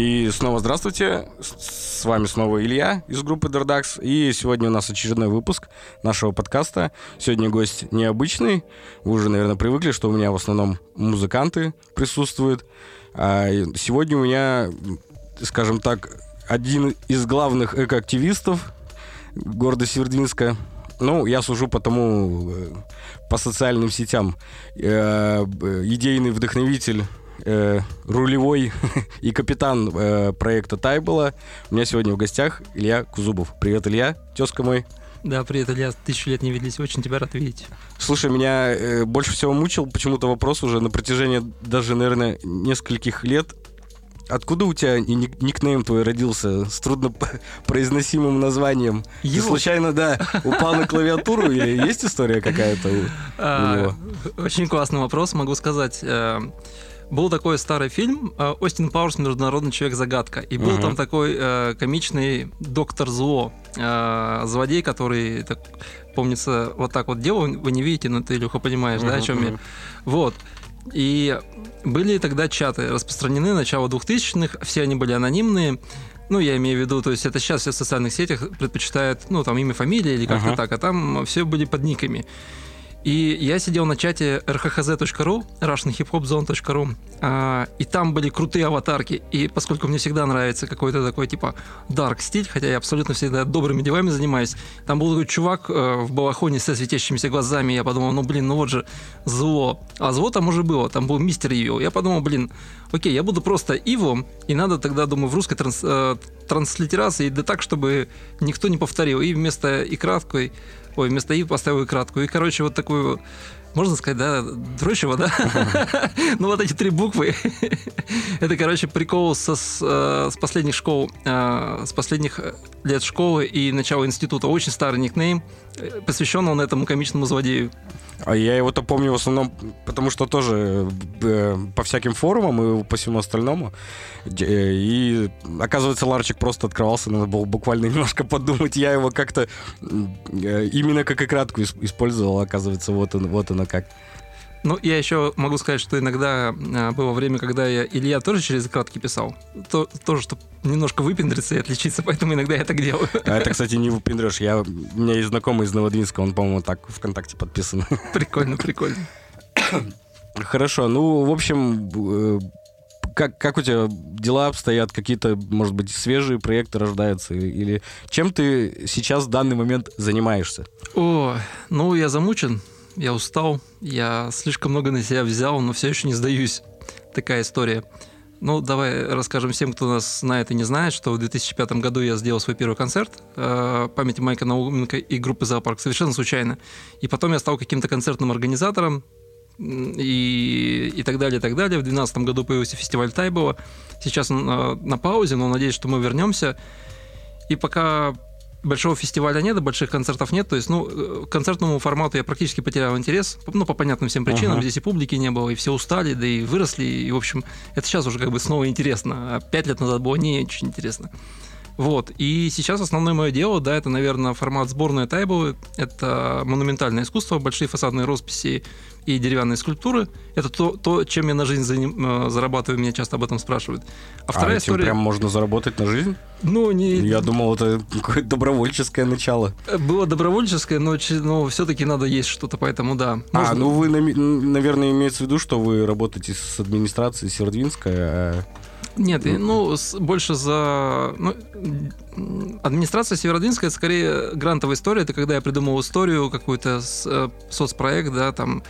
И снова здравствуйте. С вами снова Илья из группы Dardax. И сегодня у нас очередной выпуск нашего подкаста. Сегодня гость необычный. Вы уже, наверное, привыкли, что у меня в основном музыканты присутствуют. А сегодня у меня, скажем так, один из главных экоактивистов города Севердвинска. Ну, я сужу по тому, э, по социальным сетям. Э, идейный вдохновитель э, рулевой и капитан э, проекта Тайбола. У меня сегодня в гостях Илья Кузубов. Привет, Илья, тезка мой. Да, привет, Илья. Тысячу лет не виделись. Очень тебя рад видеть. Слушай, меня э, больше всего мучил почему-то вопрос уже на протяжении даже, наверное, нескольких лет. Откуда у тебя ник- никнейм твой родился с трудно произносимым названием? Его? Ты случайно, да, упал на клавиатуру или есть история какая-то у, а, него? Очень классный вопрос, могу сказать. Был такой старый фильм э, Остин Пауэрс «Международный человек-загадка». И был uh-huh. там такой э, комичный доктор Зло, э, злодей, который, так, помнится, вот так вот делал. Вы не видите, но ты, Илюха, понимаешь, uh-huh, да, о чем uh-huh. я? Вот. И были тогда чаты распространены, начало 2000-х, все они были анонимные. Ну, я имею в виду, то есть это сейчас все в социальных сетях предпочитают, ну, там имя, фамилия или как-то uh-huh. так, а там все были под никами. И я сидел на чате rhhz.ru, russianhiphopzone.ru, а, и там были крутые аватарки. И поскольку мне всегда нравится какой-то такой типа dark стиль, хотя я абсолютно всегда добрыми делами занимаюсь, там был такой чувак э, в балахоне со светящимися глазами, я подумал, ну блин, ну вот же зло. А зло там уже было, там был мистер Ивил. Я подумал, блин, окей, я буду просто Ивом, и надо тогда, думаю, в русской транс, э, транслитерации, да так, чтобы никто не повторил. И вместо и краткой Ой, вместо «и» поставил и краткую. И, короче, вот такую можно сказать, да, дрочево, да? ну, вот эти три буквы. Это, короче, прикол со, с, э, с последних школ, э, с последних лет школы и начала института. Очень старый никнейм, э, посвящен он этому комичному злодею. А я его-то помню в основном, потому что тоже э, по всяким форумам и по всему остальному. Э, и оказывается, ларчик просто открывался, надо было буквально немножко подумать. Я его как-то э, именно как и кратку использовал, оказывается, вот он, вот оно как. Ну, я еще могу сказать, что иногда а, было время, когда я Илья тоже через кратки писал. То, тоже, чтобы немножко выпендриться и отличиться, поэтому иногда я так делаю. А это, кстати, не выпендрешь. Я, у меня есть знакомый из Новодвинска, он, по-моему, так ВКонтакте подписан. Прикольно, прикольно. Хорошо, ну, в общем, э, как, как у тебя дела обстоят? Какие-то, может быть, свежие проекты рождаются? Или чем ты сейчас в данный момент занимаешься? О, ну, я замучен я устал, я слишком много на себя взял, но все еще не сдаюсь. Такая история. Ну, давай расскажем всем, кто нас знает и не знает, что в 2005 году я сделал свой первый концерт э, памяти Майка Науменко и группы «Зоопарк» совершенно случайно. И потом я стал каким-то концертным организатором и, и так далее, и так далее. В 2012 году появился фестиваль Тайбова. Сейчас он э, на паузе, но надеюсь, что мы вернемся. И пока большого фестиваля нет, больших концертов нет. То есть, ну, э, к концертному формату я практически потерял интерес. Ну, по понятным всем причинам. Uh-huh. Здесь и публики не было, и все устали, да и выросли. И, в общем, это сейчас уже как бы снова интересно. А пять лет назад было не очень интересно. Вот. И сейчас основное мое дело, да, это, наверное, формат сборной Тайбовы. Это монументальное искусство, большие фасадные росписи и деревянные скульптуры. Это то, то чем я на жизнь заним, э, зарабатываю, меня часто об этом спрашивают. А вторая а этим история... прям можно заработать на жизнь? Ну, не... Я думал, это какое-то добровольческое начало. Было добровольческое, но, но все-таки надо есть что-то, поэтому да. А, можно... А, ну вы, наверное, имеется в виду, что вы работаете с администрацией Северодвинска, а нет, ну, больше за... Ну, администрация Северодвинска это скорее грантовая история. Это когда я придумал историю, какой-то э, соцпроект, да, там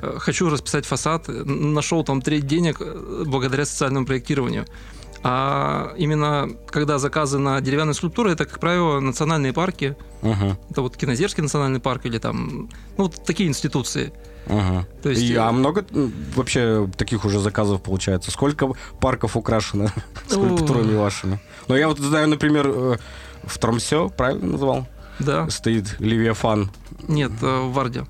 э, хочу расписать фасад, нашел там треть денег э, благодаря социальному проектированию. А именно когда заказы на деревянные скульптуры, это, как правило, национальные парки. Uh-huh. Это вот Кинозерский национальный парк или там, ну, вот такие институции. Ага. То есть, И, а много вообще таких уже заказов получается? Сколько парков украшено скульптурами вашими? Ну, я вот знаю, например, в Тромсе, правильно назвал? Да. Стоит Левиафан. Нет, в Варде.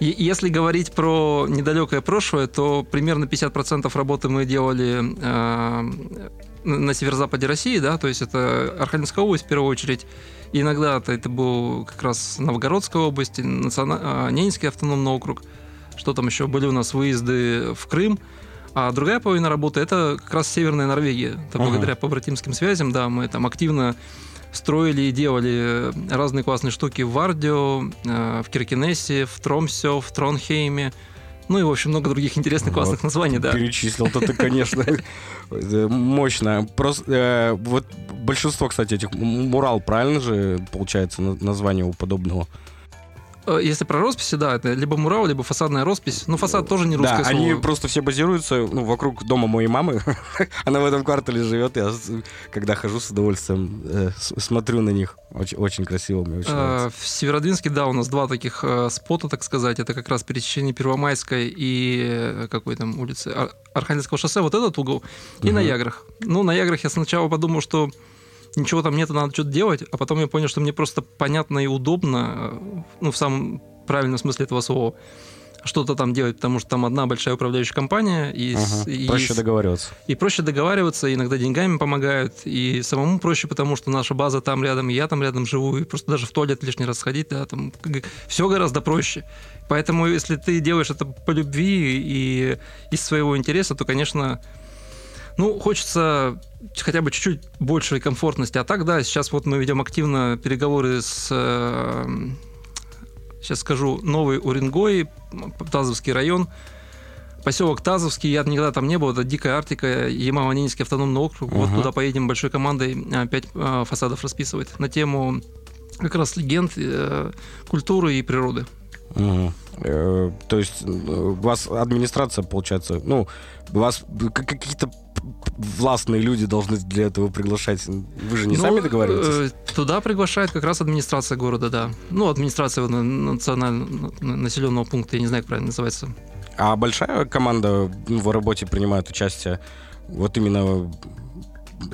Если говорить про недалекое прошлое, то примерно 50% работы мы делали э, на северо-западе России, да, то есть это Архангельская область в первую очередь. И иногда это, это был как раз Новгородская область, национа... Ненецкий автономный округ. Что там еще? Были у нас выезды в Крым. А другая половина работы это как раз Северная Норвегия. Это Ага. благодаря побратимским связям, да, мы там активно строили и делали разные классные штуки в Вардио, э, в Киркинессе, в Тромсе, в Тронхейме. Ну и, в общем, много других интересных, Вот. классных названий, да. Перечислил-то ты, конечно, мощно. Просто э, вот большинство, кстати, этих мурал, правильно же получается на- название у подобного? Э, Если про росписи, да, это либо мурал, либо фасадная роспись. Ну, фасад тоже не русское да, слово. они просто все базируются ну, вокруг дома моей мамы. Она в этом квартале живет. Я, когда хожу с удовольствием, э, смотрю на них. Очень, очень красиво, мне очень Э. В Северодвинске, да, у нас два таких э, спота, так сказать. Это как раз пересечение Первомайской и э, какой там улицы? Ар- Архангельского шоссе, вот этот угол. И Мгм. на Яграх. Ну, на Яграх я сначала подумал, что ничего там нет, надо что-то делать, а потом я понял, что мне просто понятно и удобно, э, ну, в самом правильном смысле этого слова, что-то там делать, потому что там одна большая управляющая компания, и, Ага. и Проще договариваться. и проще договариваться, иногда деньгами помогают, и самому проще, потому что наша база там рядом, и я там рядом живу, и просто даже в туалет лишний раз сходить, да, там все гораздо проще. Поэтому, если ты делаешь это по любви и из своего интереса, то, конечно, ну, хочется хотя бы чуть-чуть большей комфортности. А так, да, сейчас вот мы ведем активно переговоры с, э, сейчас скажу, Новый Уренгой, Тазовский район, Поселок Тазовский, я никогда там не был, это Дикая Арктика, Ямало-Ненецкий автономный округ. Вот Ага. туда поедем большой командой, а, пять а, фасадов расписывать на тему как раз легенд, э, культуры и природы. Э, То есть э, у вас администрация, получается, ну, у вас какие-то властные люди должны для этого приглашать. Вы же не Ну, сами договариваетесь? э, Туда приглашает как раз администрация города, да. Ну, администрация на- национального населенного пункта, я не знаю, как правильно называется. А большая команда ну, в работе принимает участие? Вот именно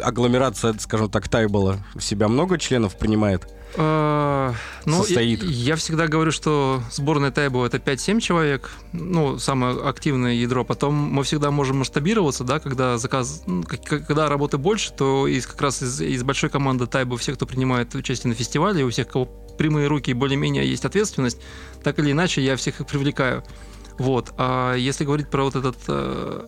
агломерация, скажем так, Тайбола в себя много членов принимает? Э, Ну, Состоит. Я, я всегда говорю, что сборная Тайбо это 5-7 человек, ну, самое активное ядро. Потом мы всегда можем масштабироваться, да, когда заказ, ну, когда работы больше, то из, как раз из, из большой команды Тайбо все, кто принимает участие на фестивале, у всех, кого прямые руки и более-менее есть ответственность, так или иначе я всех их привлекаю. Вот. А если говорить про вот этот э,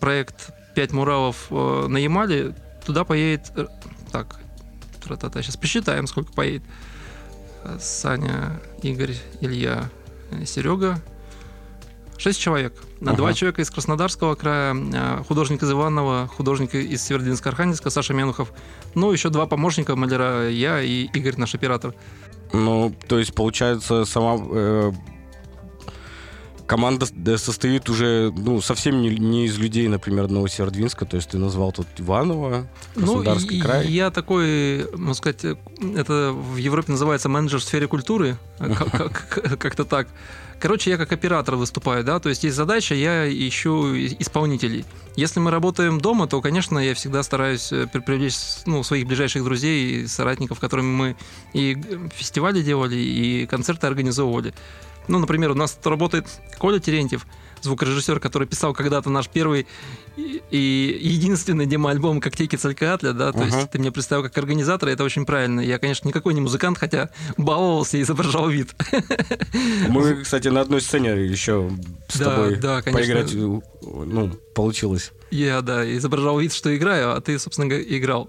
проект «Пять муралов» э, на Ямале, туда поедет... э, так, тра-та-та, сейчас посчитаем, сколько поедет. Саня, Игорь, Илья, э, Серега. Шесть человек. Ага. Два человека из Краснодарского края, э, художник из Иваново, художник из Северодвинска-Архангельска, Саша Менухов. Ну, еще два помощника маляра, я и Игорь, наш оператор. Ну, то есть, получается, сама э, команда да, состоит уже, ну, совсем не, не из людей, например, Новосеверодвинска. То есть ты назвал тут Иваново, Краснодарский ну, край. я такой, можно сказать, это в Европе называется менеджер в сфере культуры, как- как-то так. Короче, я как оператор выступаю, да, то есть есть задача, я ищу исполнителей. Если мы работаем дома, то, конечно, я всегда стараюсь э, при- привлечь ну, своих ближайших друзей и соратников, которыми мы и фестивали делали, и концерты организовывали. Ну, например, у нас работает Коля Терентьев, звукорежиссер, который писал когда-то наш первый и, и единственный демо-альбом «Коктейки Цалькоатля», да, то Ага. есть ты меня представил как организатора, это очень правильно. Я, конечно, никакой не музыкант, хотя баловался и изображал вид. Мы, кстати, на одной сцене еще с Да, тобой да, конечно. поиграть, э, ну, получилось. Я, да, изображал вид, что играю, а ты, собственно, играл.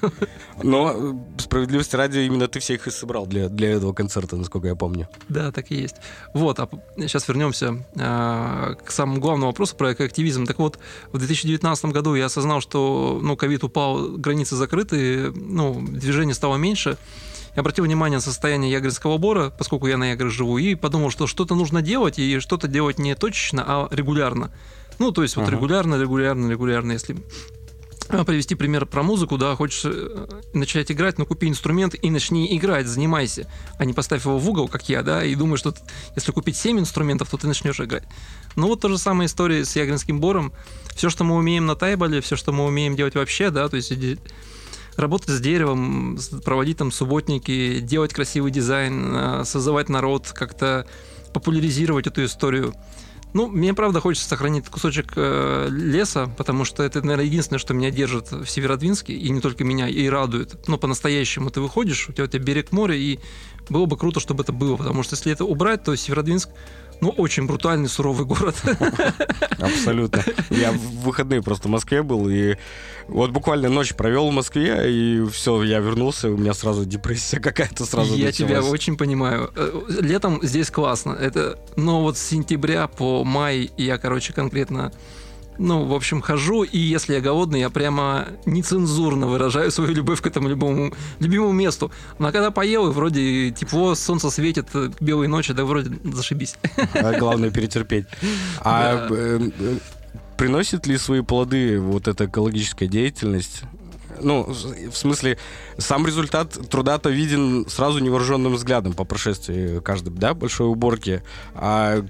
Но э, справедливости ради, именно ты всех и собрал для, для этого концерта, насколько я помню. Да, так и есть. Вот, а сейчас вернемся а, к самому главному вопросу про активизм. Так вот, в 2019 году я осознал, что ну, ковид упал, границы закрыты, ну, движение стало меньше. Я обратил внимание на состояние Ягринского бора, поскольку я на Яграх живу, и подумал, что что-то нужно делать, и что-то делать не точечно, а регулярно. Ну, то есть вот Ага. регулярно, регулярно, регулярно, если а, привести пример про музыку, да, хочешь э, начать играть, ну купи инструмент и начни играть, занимайся, а не поставь его в угол, как я, да, и думай, что т- если купить 7 инструментов, то ты начнешь играть. Ну вот то же самое история с Ягринским бором. Все, что мы умеем на тайболе, все, что мы умеем делать вообще, да, то есть работать с деревом, проводить там субботники, делать красивый дизайн, а, созывать народ, как-то популяризировать эту историю. Ну, мне правда хочется сохранить кусочек э, леса, потому что это, наверное, единственное, что меня держит в Северодвинске, и не только меня, и радует. Но по-настоящему ты выходишь, у тебя, у тебя берег моря, и было бы круто, чтобы это было, потому что если это убрать, то Северодвинск, ну, очень брутальный, суровый город. Абсолютно. Я в выходные просто в Москве был, и вот буквально ночь провел в Москве, и все, я вернулся, у меня сразу депрессия какая-то сразу Я началась. тебя очень понимаю. Э, летом здесь классно. Это, но вот с сентября по май я, короче, конкретно ну, в общем, хожу, и если я голодный, я прямо нецензурно выражаю свою любовь к этому любому, любимому месту. Но когда поел, и вроде тепло, солнце светит, белые ночи, да вроде зашибись. А главное перетерпеть. А Да. э, э, приносит ли свои плоды вот эта экологическая деятельность? Ну, в смысле, сам результат труда-то виден сразу невооруженным взглядом по прошествии каждой, да, большой уборки. А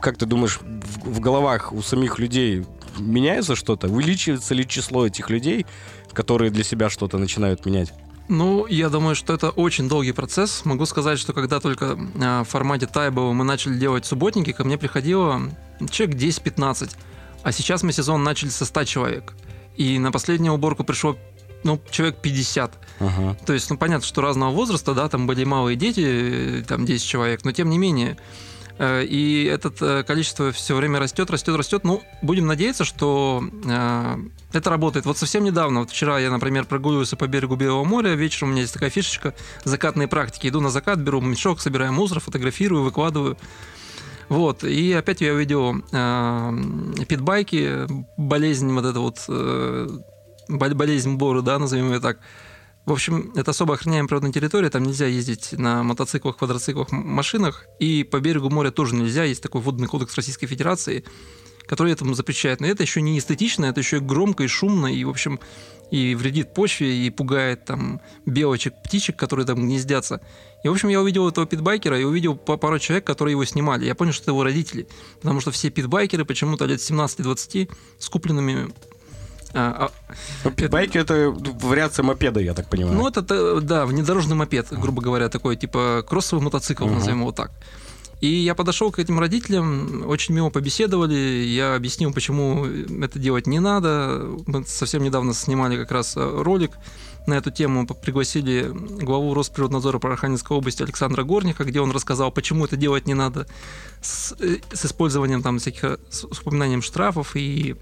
как ты думаешь, в, в головах у самих людей меняется что-то? Увеличивается ли число этих людей, которые для себя что-то начинают менять? Ну, я думаю, что это очень долгий процесс. Могу сказать, что когда только а, в формате Тайбова мы начали делать субботники, ко мне приходило человек 10-15. А сейчас мы сезон начали со 100 человек. И на последнюю уборку пришло ну, человек 50. Ага. То есть, ну, понятно, что разного возраста, да, там были малые дети, э, там 10 человек, но тем не менее. Э, И это количество все время растет, растет, растет. Ну, будем надеяться, что э, это работает. Вот совсем недавно, вот вчера я, например, прогуливался по берегу Белого моря, вечером у меня есть такая фишечка, закатные практики. Иду на закат, беру мешок, собираю мусор, фотографирую, выкладываю. Вот, и опять я увидел э, питбайки, болезнь вот эта вот, э, бол- болезнь Бору, да, назовем ее так. В общем, это особо охраняемая природная территория, там нельзя ездить на мотоциклах, квадроциклах, машинах, и по берегу моря тоже нельзя, есть такой водный кодекс Российской Федерации, который этому запрещает. Но это еще не эстетично, это еще и громко и шумно, и, в общем, и вредит почве, и пугает там белочек, птичек, которые там гнездятся. И, в общем, я увидел этого питбайкера и увидел пару человек, которые его снимали. Я понял, что это его родители. Потому что все питбайкеры почему-то лет 17-20 с купленными... а, а, Ну, питбайки это вариация мопеда, я так понимаю. ну, это, да, внедорожный мопед, грубо говоря, такой, типа, кроссовый мотоцикл, Мгм. назовем его так. И я подошел к этим родителям, очень мило побеседовали, я объяснил, почему это делать не надо. Мы совсем недавно снимали как раз э, ролик на эту тему, пригласили главу Росприроднадзора по области Александра Горника, где он рассказал, почему это делать не надо, с, э, с использованием там всяких, э, с упоминанием штрафов и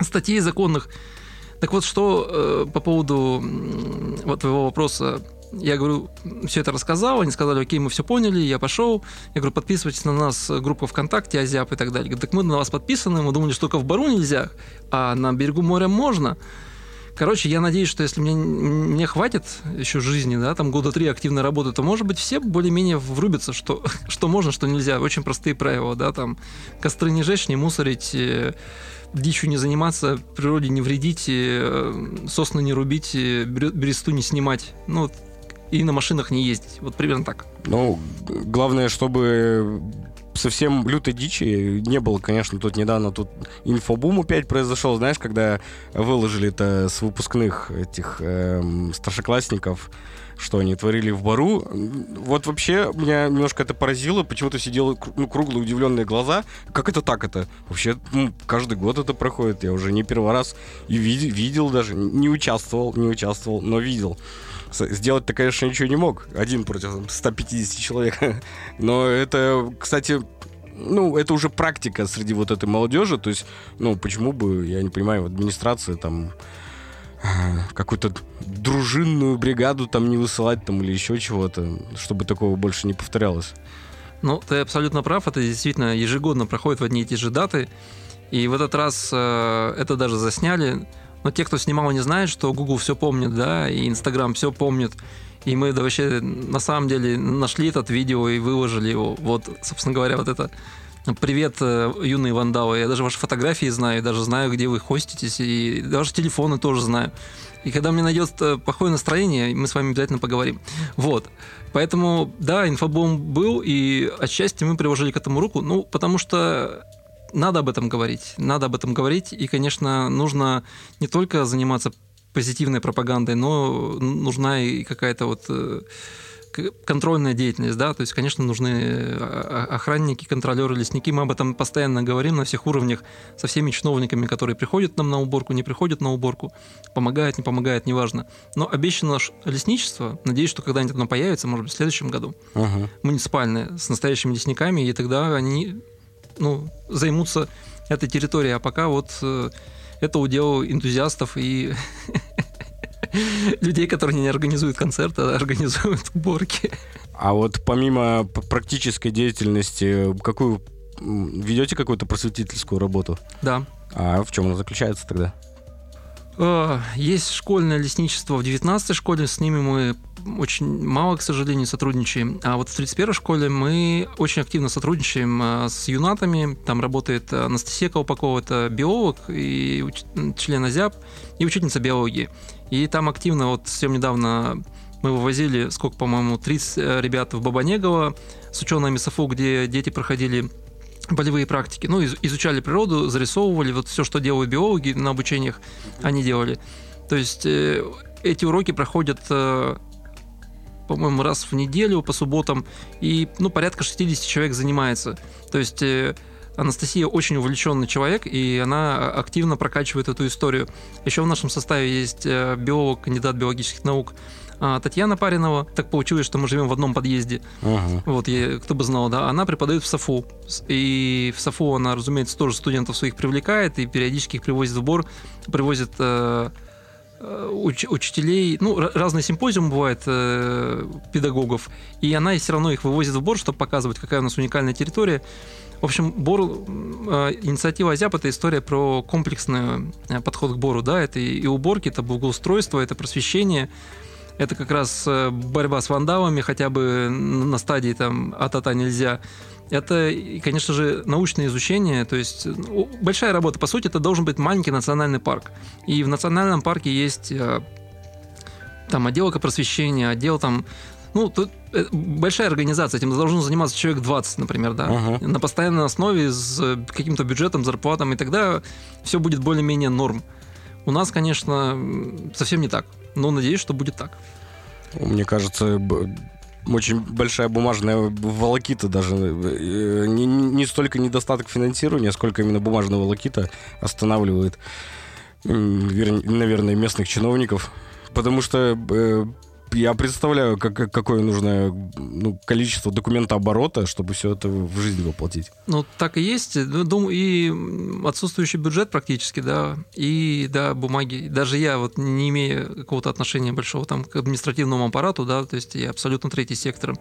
статей законных. Так вот, что э, по поводу м, вот твоего вопроса, я говорю, все это рассказал, они сказали, окей, мы все поняли, я пошел. Я говорю, подписывайтесь на нас, э, группа ВКонтакте, Азиап и так далее. Так мы на вас подписаны, мы думали, что только в Бару нельзя, а на берегу моря можно. Короче, я надеюсь, что если мне, мне хватит еще жизни, да, там года три активной работы, то, может быть, все более-менее врубятся, что, что можно, что нельзя. Очень простые правила, да, там костры не жечь, не мусорить, э, дичью не заниматься, природе не вредить, э, сосны не рубить, бересту не снимать. Ну, и на машинах не ездить. Вот примерно так. Ну, главное, чтобы совсем лютой дичи не было, конечно, тут недавно тут инфобум опять произошел, знаешь, когда выложили это с выпускных этих эм, старшеклассников, что они творили в бару. Вот вообще меня немножко это поразило, почему-то сидел ну, круглые удивленные глаза. Как это так это? Вообще ну, каждый год это проходит, я уже не первый раз и види- видел даже, не участвовал, не участвовал, но видел. С- Сделать то, конечно, ничего не мог. Один против там, 150 человек. Но это, кстати, ну, это уже практика среди вот этой молодежи. То есть, ну, почему бы, я не понимаю, администрация там э, какую-то дружинную бригаду там не высылать там или еще чего-то, чтобы такого больше не повторялось. Ну, ты абсолютно прав, это действительно ежегодно проходит в одни и те же даты. И в этот раз э, это даже засняли. Но те, кто снимал, не знают, что Google все помнит, да, и Instagram все помнит. И мы да, вообще на самом деле нашли этот видео и выложили его. Вот, собственно говоря, вот это. Привет, э, юные вандалы. Я даже ваши фотографии знаю, даже знаю, где вы хоститесь, и даже телефоны тоже знаю. И когда мне найдет э, плохое настроение, мы с вами обязательно поговорим. Вот. Поэтому, да, инфобом был, и отчасти мы приложили к этому руку, ну, потому что надо об этом говорить, надо об этом говорить, и, конечно, нужно не только заниматься позитивной пропагандой, но нужна и какая-то вот э, контрольная деятельность, да, то есть, конечно, нужны э, охранники, контролеры, лесники, мы об этом постоянно говорим на всех уровнях со всеми чиновниками, которые приходят нам на уборку, не приходят на уборку, помогают, не помогают, неважно. Но обещано лесничество, надеюсь, что когда-нибудь оно появится, может быть, в следующем году, uh-huh. муниципальное, с настоящими лесниками, и тогда они ну, займутся этой территорией, а пока вот э, это удел энтузиастов и людей, которые не организуют концерты, а организуют уборки. А вот помимо практической деятельности, какую ведете какую-то просветительскую работу? Да. А в чем она заключается тогда? Э, есть школьное лесничество в 19-й школе, с ними мы очень мало, к сожалению, сотрудничаем. А вот в 31-й школе мы очень активно сотрудничаем э, с юнатами. Там работает Анастасия Колпакова, это биолог и член АЗЯП, и учительница биологии. И там активно, вот совсем недавно мы вывозили, сколько, по-моему, 30 э, ребят в Бабанегово с учеными САФУ, где дети проходили полевые практики. Ну, изучали природу, зарисовывали. Вот все, что делают биологи на обучениях, они делали. То есть э, эти уроки проходят э, по-моему, раз в неделю по субботам, и ну, порядка 60 человек занимается. То есть э, Анастасия очень увлеченный человек, и она активно прокачивает эту историю. Еще в нашем составе есть биолог, кандидат биологических наук а, Татьяна Паринова. Так получилось, что мы живем в одном подъезде. Ага. Вот, я, кто бы знал, да. Она преподает в САФУ. И в САФУ она, разумеется, тоже студентов своих привлекает и периодически их привозит в Бор, привозит э, э уч- учителей, ну, разные симпозиумы бывают э, педагогов, и она все равно их вывозит в Бор, чтобы показывать, какая у нас уникальная территория. В общем, Бор, э, инициатива Азиап – это история про комплексный э, подход к Бору, да, это и уборки, это благоустройство, это просвещение, это как раз э, борьба с вандалами, хотя бы на стадии там а-та-та нельзя. Это, конечно же, научное изучение, то есть ну, большая работа. По сути, это должен быть маленький национальный парк. И в национальном парке есть э, там отдел просвещения, отдел там ну, тут э, большая организация, этим должен заниматься человек 20, например, да, uh-huh. на постоянной основе с каким-то бюджетом, зарплатом, и тогда все будет более-менее норм. У нас, конечно, совсем не так но надеюсь, что будет так. Мне кажется, очень большая бумажная волокита даже. Э, не, не столько недостаток финансирования, сколько именно бумажная волокита останавливает, наверное, местных чиновников. Потому что э, я представляю, как, какое нужно ну, количество документа оборота, чтобы все это в жизнь воплотить. Ну, так и есть. Ну, думаю, и отсутствующий бюджет практически, да, и, да, бумаги. Даже я, вот не имея какого-то отношения большого там к административному аппарату, да, то есть я абсолютно третий сектор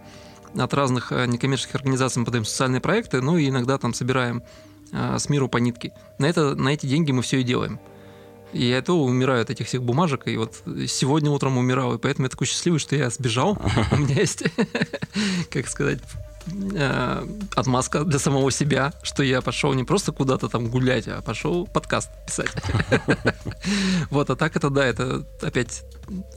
от разных э, некоммерческих организаций мы подаем социальные проекты, ну и иногда там собираем э, с миру по нитке. На, это, на эти деньги мы все и делаем. И я то умираю от этих всех бумажек, и вот сегодня утром умирал, и поэтому я такой счастливый, что я сбежал. У меня есть, как сказать, э, отмазка для самого себя, что я пошел не просто куда-то там гулять, а пошел подкаст писать. Вот, а так это да, это опять,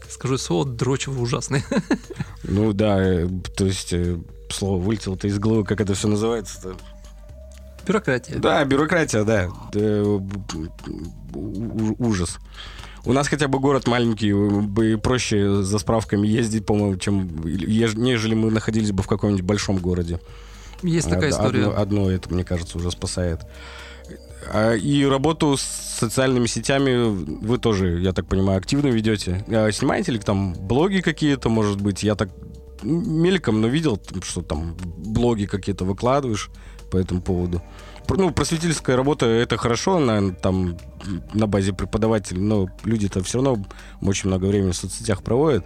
скажу слово, дрочево ужасный. Ну да, э, то есть э, слово вылетело-то из головы, как это все называется-то. Бюрократия. Да, бюрократия, да. Ужас. У нас хотя бы город маленький, бы проще за справками ездить, по-моему, чем нежели мы находились бы в каком-нибудь большом городе. Есть такая одно, история. Одно, одно это, мне кажется, уже спасает. А, и работу с социальными сетями вы тоже, я так понимаю, активно ведете. А снимаете ли там блоги какие-то, может быть? Я так мельком, но видел, что там блоги какие-то выкладываешь по этому поводу. Ну, просветительская работа это хорошо, на, там на базе преподавателей, но люди-то все равно очень много времени в соцсетях проводят.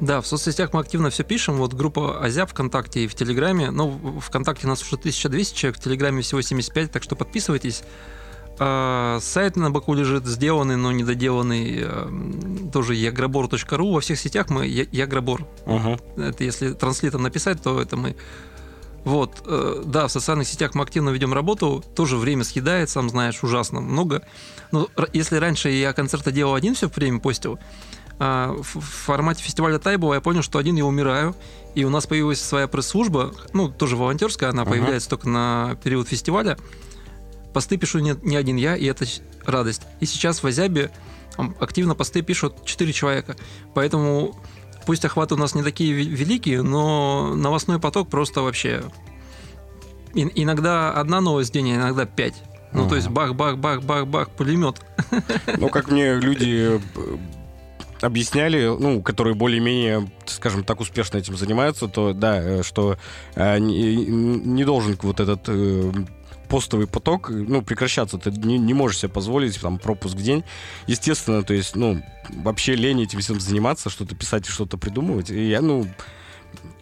Да, в соцсетях мы активно все пишем. Вот группа Азя ВКонтакте и в Телеграме. Ну, ВКонтакте нас уже 1200 человек, в Телеграме всего 75, так что подписывайтесь. А, сайт на боку лежит сделанный, но недоделанный. А, тоже ягробор.ру. Во всех сетях мы ягробор. Uh-huh. Это если транслитом написать, то это мы вот, э, да, в социальных сетях мы активно ведем работу, тоже время съедает, сам знаешь, ужасно много. Но если раньше я концерты делал один все время постил, а в формате фестиваля Тайбова я понял, что один я умираю, и у нас появилась своя пресс-служба, ну, тоже волонтерская, она uh-huh. появляется только на период фестиваля. Посты пишу не, не один я, и это радость. И сейчас в Азябе активно посты пишут 4 человека. Поэтому пусть охваты у нас не такие великие, но новостной поток просто вообще... И, иногда одна новость в день, а иногда пять. Ну, то есть бах-бах-бах-бах-бах, пулемет. Ну, как мне люди э, объясняли, ну, которые более-менее, скажем так, успешно этим занимаются, то да, э, что э, не, не должен вот этот э, постовый поток, ну, прекращаться. Ты не, не можешь себе позволить там пропуск в день. Естественно, то есть, ну, вообще лень этим всем заниматься, что-то писать и что-то придумывать. И я, ну,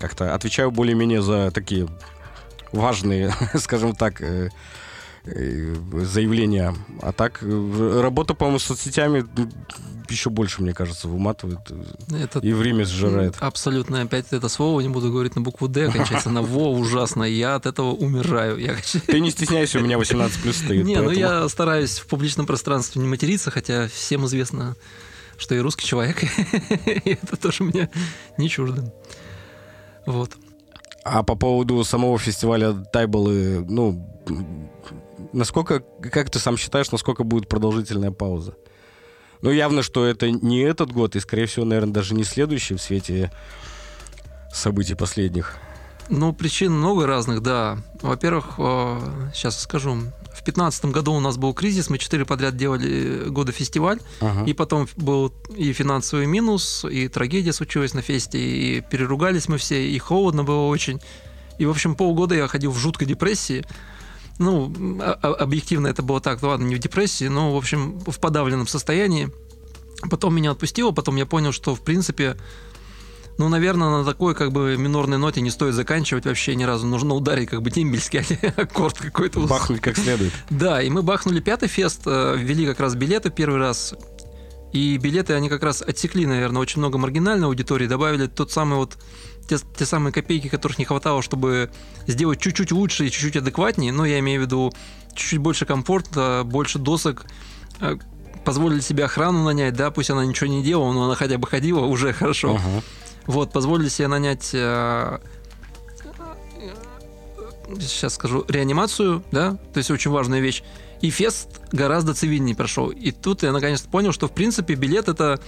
как-то отвечаю более-менее за такие важные, скажем так, э, заявления. А так, э, работа, по-моему, с соцсетями еще больше, мне кажется, выматывает это и время сжирает. Абсолютно. Опять это слово, не буду говорить на букву «Д», кончается на «Во», ужасно. Я от этого умираю. Я... Ты не стесняйся, у меня 18 плюс стоит. Не, ну я стараюсь в публичном пространстве не материться, хотя всем известно, что я русский человек, и это тоже мне не чуждо. Вот. А по поводу самого фестиваля Тайболы, ну, насколько, как ты сам считаешь, насколько будет продолжительная пауза? Ну, явно, что это не этот год, и, скорее всего, наверное, даже не следующий в свете событий последних. Ну, причин много разных, да. Во-первых, сейчас э, скажу, в 2015 году у нас был кризис, мы четыре подряд делали года фестиваль, ага. и потом был и финансовый минус, и трагедия случилась на фесте, и переругались мы все, и холодно было очень. И, в общем, полгода я ходил в жуткой депрессии, ну, а, а, объективно это было так, ладно, не в депрессии, но, в общем, в подавленном состоянии. Потом меня отпустило, потом я понял, что, в принципе, ну, наверное, на такой как бы минорной ноте не стоит заканчивать вообще ни разу. Нужно ударить как бы дембельский аккорд какой-то. Бахнуть как следует. Да, и мы бахнули пятый фест, э, ввели как раз билеты первый раз. И билеты, они как раз отсекли, наверное, очень много маргинальной аудитории, добавили тот самый вот те, те самые копейки, которых не хватало, чтобы сделать чуть-чуть лучше и чуть-чуть адекватнее, но я имею в виду чуть-чуть больше комфорта, больше досок, э, позволили себе охрану нанять, да, пусть она ничего не делала, но она хотя бы ходила, уже хорошо. Uh-huh. Вот, позволили себе нанять э, сейчас скажу, реанимацию, да, то есть очень важная вещь. И фест гораздо цивильнее прошел. И тут я наконец-то понял, что в принципе билет это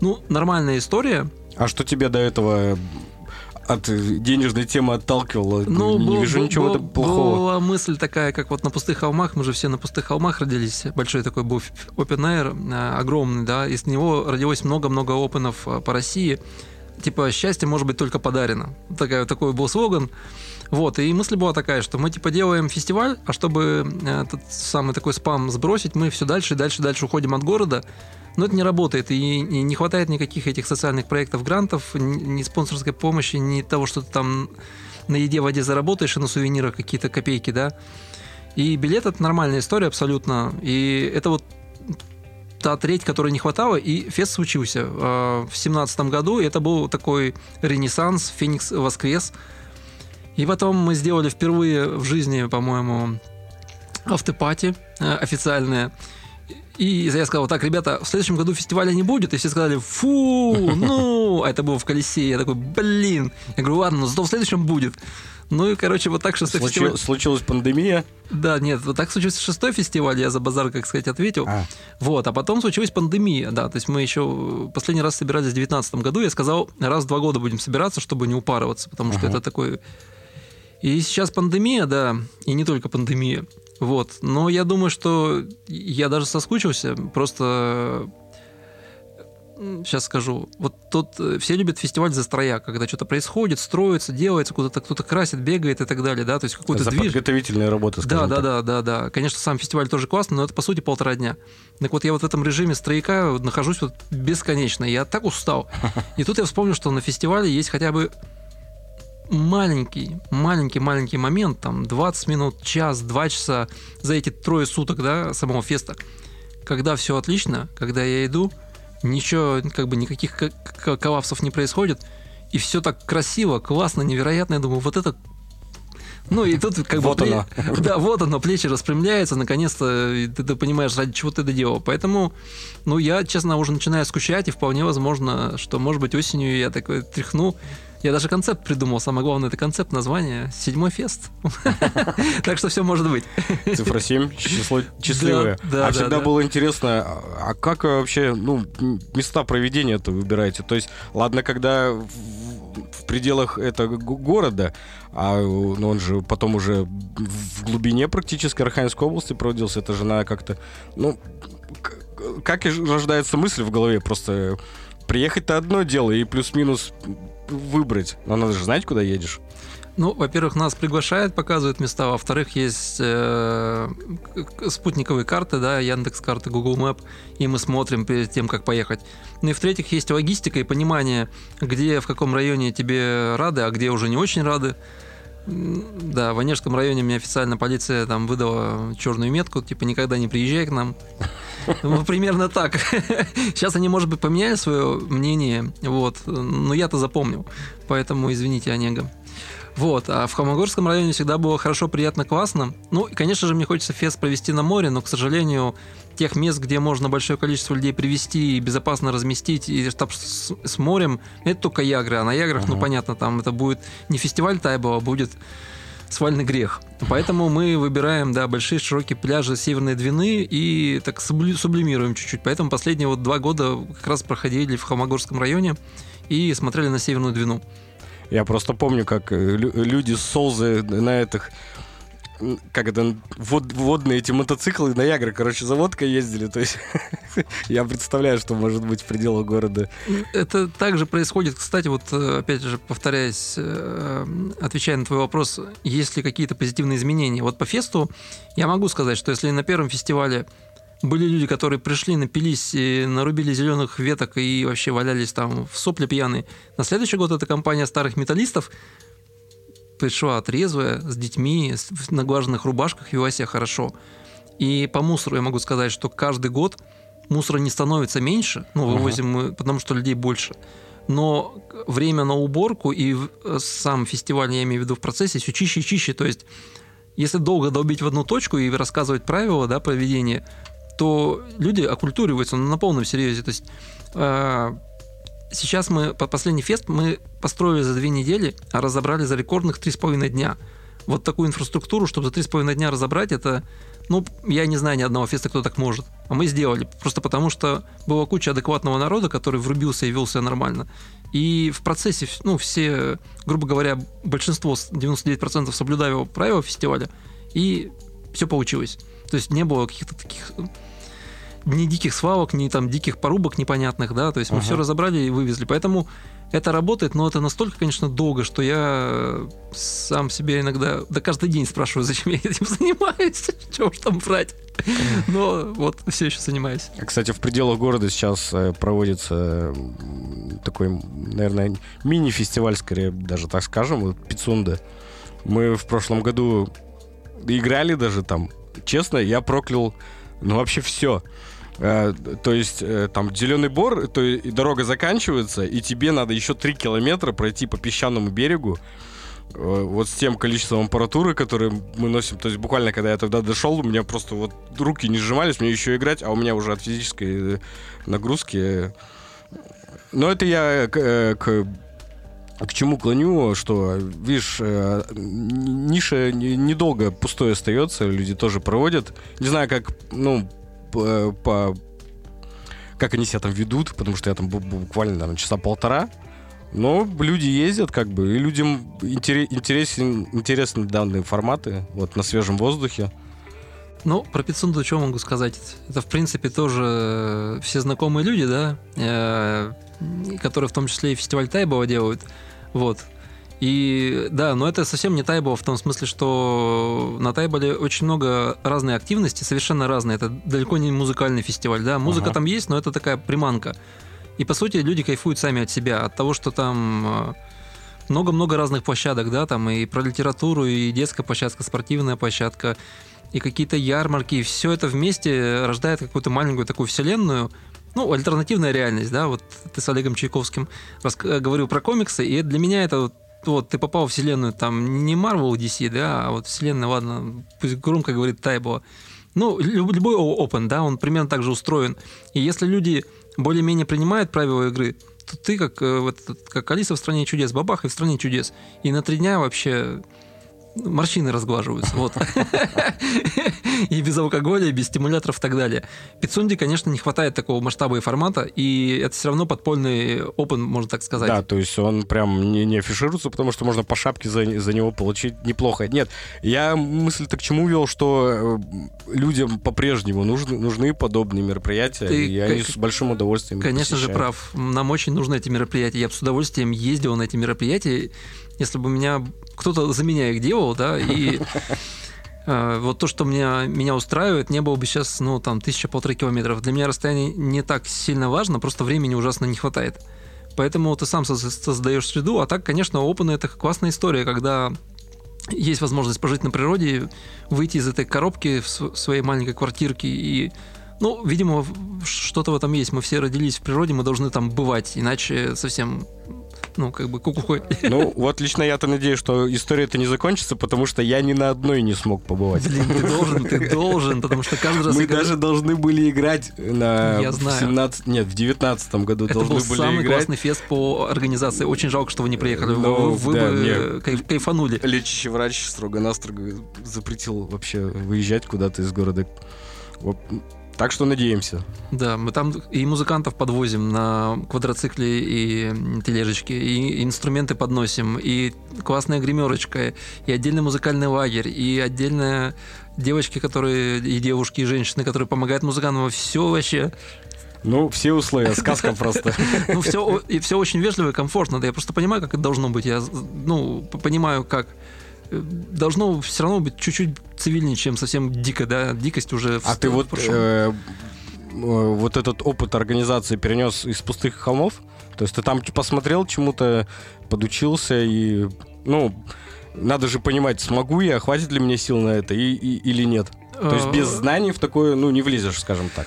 ну, нормальная история. А что тебе до этого от денежной темы отталкивало. Ну, не был, вижу был, ничего был, плохого. Была мысль такая, как вот на пустых холмах, мы же все на пустых холмах родились. Большой такой был open air, э, огромный, да, из него родилось много-много опенов э, по России. Типа, счастье может быть только подарено. Такая, такой был слоган. Вот, и мысль была такая, что мы типа делаем фестиваль, а чтобы э, этот самый такой спам сбросить, мы все дальше и дальше дальше уходим от города, но это не работает, и не хватает никаких этих социальных проектов, грантов, ни спонсорской помощи, ни того, что ты там на еде, воде заработаешь, и на сувенирах какие-то копейки, да. И билет это нормальная история абсолютно. И это вот та треть, которой не хватало, и фест случился э, в семнадцатом году. И это был такой ренессанс, Феникс воскрес. И потом мы сделали впервые в жизни, по-моему, автопати э, официальное. И я сказал, так, ребята, в следующем году фестиваля не будет. И все сказали, фу, ну, а это было в колесе. Я такой, блин. Я говорю, ладно, но зато в следующем будет. Ну и, короче, вот так шестой Случил, фестиваль... Случилась пандемия? Да, нет, вот так случился шестой фестиваль, я за базар, как сказать, ответил. А. Вот, а потом случилась пандемия, да, то есть мы еще последний раз собирались в 2019 году, я сказал, раз в два года будем собираться, чтобы не упарываться, потому что ага. это такой... И сейчас пандемия, да, и не только пандемия. Вот. Но я думаю, что я даже соскучился. Просто сейчас скажу. Вот тут э, все любят фестиваль за строя, когда что-то происходит, строится, делается, куда-то кто-то красит, бегает и так далее, да, то есть какой-то за движ. подготовительная работа, Да, да, да, да, да. Конечно, сам фестиваль тоже классный, но это по сути полтора дня. Так вот я вот в этом режиме строяка нахожусь вот бесконечно. Я так устал. И тут я вспомнил, что на фестивале есть хотя бы маленький, маленький, маленький момент, там 20 минут, час, два часа за эти трое суток, да, самого феста, когда все отлично, когда я иду, ничего, как бы никаких коллапсов не происходит, и все так красиво, классно, невероятно. Я думаю, вот это Ну и тут как вот бы... Оно. Да, вот оно, плечи распрямляются, наконец-то ты, ты понимаешь, ради чего ты это делал. Поэтому, ну, я, честно, уже начинаю скучать, и вполне возможно, что, может быть, осенью я такой тряхну. Я даже концепт придумал, самое главное, это концепт названия «Седьмой фест». Так что все может быть. Цифра 7, число счастливое. А всегда было интересно, а как вообще, ну, места проведения это выбираете? То есть, ладно, когда в пределах этого города, а ну, он же потом уже в глубине практически Архангельской области проводился, это же надо как-то, ну, как рождается мысль в голове, просто приехать-то одно дело, и плюс-минус выбрать. Но надо же знать, куда едешь. Ну, во-первых, нас приглашают, показывают места. Во-вторых, есть э, спутниковые карты, да, Яндекс карты, Google Map, и мы смотрим перед тем, как поехать. Ну и в-третьих, есть логистика и понимание, где, в каком районе тебе рады, а где уже не очень рады. Да, в Онежском районе мне официально полиция там выдала черную метку, типа никогда не приезжай к нам. Ну, примерно так. Сейчас они, может быть, поменяли свое мнение, вот, но я-то запомнил. Поэтому извините, Онега. Вот, а в Холмогорском районе всегда было хорошо, приятно, классно. Ну, и, конечно же, мне хочется фест провести на море, но, к сожалению, тех мест, где можно большое количество людей привести и безопасно разместить, и штаб с, с морем, это только Ягры. А на Яграх, uh-huh. ну, понятно, там это будет не фестиваль Тайбо, а будет свальный грех. Поэтому мы выбираем, да, большие широкие пляжи Северной Двины и так сублимируем чуть-чуть. Поэтому последние вот два года как раз проходили в Холмогорском районе и смотрели на Северную Двину. Я просто помню, как люди с Солзы на этих как это, вод, водные эти мотоциклы на Ягры, короче, за водкой ездили. То есть я представляю, что может быть в пределах города. Это также происходит, кстати, вот э, опять же, повторяясь, э, отвечая на твой вопрос, есть ли какие-то позитивные изменения? Вот по фесту я могу сказать, что если на первом фестивале были люди, которые пришли, напились, и нарубили зеленых веток и вообще валялись там в сопле пьяные. На следующий год эта компания старых металлистов пришла трезвая, с детьми, в наглаженных рубашках, вела себя хорошо. И по мусору я могу сказать, что каждый год мусора не становится меньше, ну, вывозим uh-huh. мы, потому что людей больше. Но время на уборку и э, сам фестиваль, я имею в виду в процессе, все чище и чище. То есть, если долго долбить в одну точку и рассказывать правила да, проведения, то люди оккультуриваются на полном серьезе. То есть э, сейчас мы, по последний фест мы построили за две недели, а разобрали за рекордных три с половиной дня. Вот такую инфраструктуру, чтобы за три с половиной дня разобрать, это, ну, я не знаю ни одного феста, кто так может. А мы сделали. Просто потому, что была куча адекватного народа, который врубился и вел себя нормально. И в процессе, ну, все, грубо говоря, большинство, 99% соблюдали правила фестиваля, и все получилось. То есть не было каких-то таких ни диких свалок, ни там диких порубок непонятных, да, то есть мы uh-huh. все разобрали и вывезли. Поэтому это работает, но это настолько, конечно, долго, что я сам себе иногда, да каждый день спрашиваю, зачем я этим занимаюсь, чего уж там брать. Но вот все еще занимаюсь. Кстати, в пределах города сейчас э, проводится такой, наверное, мини-фестиваль, скорее даже так скажем, вот Пицунда. Мы в прошлом году играли даже там. Честно, я проклял ну, вообще все. Э, то есть э, там зеленый бор, то и дорога заканчивается, и тебе надо еще 3 километра пройти по песчаному берегу. Э, вот с тем количеством аппаратуры, которые мы носим. То есть буквально, когда я тогда дошел, у меня просто вот руки не сжимались, мне еще играть, а у меня уже от физической нагрузки. Но это я к, к к чему клоню, что, видишь, ниша недолго пустой остается, люди тоже проводят. Не знаю, как, ну, по, по как они себя там ведут, потому что я там буквально, наверное, часа полтора. Но люди ездят, как бы, и людям интересен, интересны данные форматы, вот, на свежем воздухе. Ну, про Пицунду что могу сказать? Это, в принципе, тоже все знакомые люди, да, э, которые в том числе и фестиваль Тайбова делают. Вот. И да, но это совсем не тайбол в том смысле, что на тайболе очень много разной активности, совершенно разные. Это далеко не музыкальный фестиваль, да. Музыка ага. там есть, но это такая приманка. И по сути люди кайфуют сами от себя, от того, что там э, много-много разных площадок, да, там и про литературу, и детская площадка, спортивная площадка, и какие-то ярмарки, и все это вместе рождает какую-то маленькую такую вселенную, ну, альтернативная реальность, да, вот ты с Олегом Чайковским рас... говорил про комиксы, и для меня это вот вот ты попал в вселенную, там, не Marvel DC, да, а вот вселенная, ладно, пусть громко говорит Тайбо. Ну, любой open, да, он примерно так же устроен. И если люди более-менее принимают правила игры, то ты как, э, вот, как Алиса в стране чудес, бабах и в стране чудес. И на три дня вообще морщины разглаживаются. Вот. И без алкоголя, и без стимуляторов и так далее. Пицунди, конечно, не хватает такого масштаба и формата, и это все равно подпольный open, можно так сказать. Да, то есть он прям не, не афишируется, потому что можно по шапке за, за него получить неплохо. Нет, я мысль-то к чему вел, что э, людям по-прежнему нужны, нужны подобные мероприятия, Ты, и они с большим удовольствием Конечно посещают. же прав. Нам очень нужны эти мероприятия. Я бы с удовольствием ездил на эти мероприятия, если бы меня кто-то за меня их делал, да, и э, вот то, что меня, меня устраивает, не было бы сейчас, ну, там, тысяча-полтора километров. Для меня расстояние не так сильно важно, просто времени ужасно не хватает. Поэтому ты сам создаешь среду, а так, конечно, Open — это классная история, когда есть возможность пожить на природе, выйти из этой коробки в своей маленькой квартирке и ну, видимо, что-то в этом есть. Мы все родились в природе, мы должны там бывать, иначе совсем ну, как бы кукухой. Ну, вот лично я-то надеюсь, что история это не закончится, потому что я ни на одной не смог побывать. Блин, ты должен, ты должен, потому что каждый раз... Мы играть... даже должны были играть на... Я знаю. 17... Нет, в 19 году это должны был были самый играть. классный фест по организации. Очень жалко, что вы не приехали. Ну, вы да, бы кайф, кайфанули. Лечащий врач строго-настрого запретил вообще выезжать куда-то из города. Так что надеемся. Да, мы там и музыкантов подвозим на квадроцикле и тележечке, и инструменты подносим, и классная гримерочка, и отдельный музыкальный лагерь, и отдельная девочки, которые, и девушки, и женщины, которые помогают музыкантам. Все вообще ну, все условия, сказка просто. Ну, все, и все очень вежливо и комфортно. Да я просто понимаю, как это должно быть. Я, ну, понимаю, как должно все равно быть чуть-чуть цивильнее, чем совсем дико, да, дикость уже. А ты вот э, вот этот опыт организации перенес из пустых холмов? То есть ты там посмотрел чему-то, подучился и, ну, надо же понимать, смогу я, хватит ли мне сил на это и, и, или нет. То есть без э, знаний в такое, ну, не влезешь, скажем так.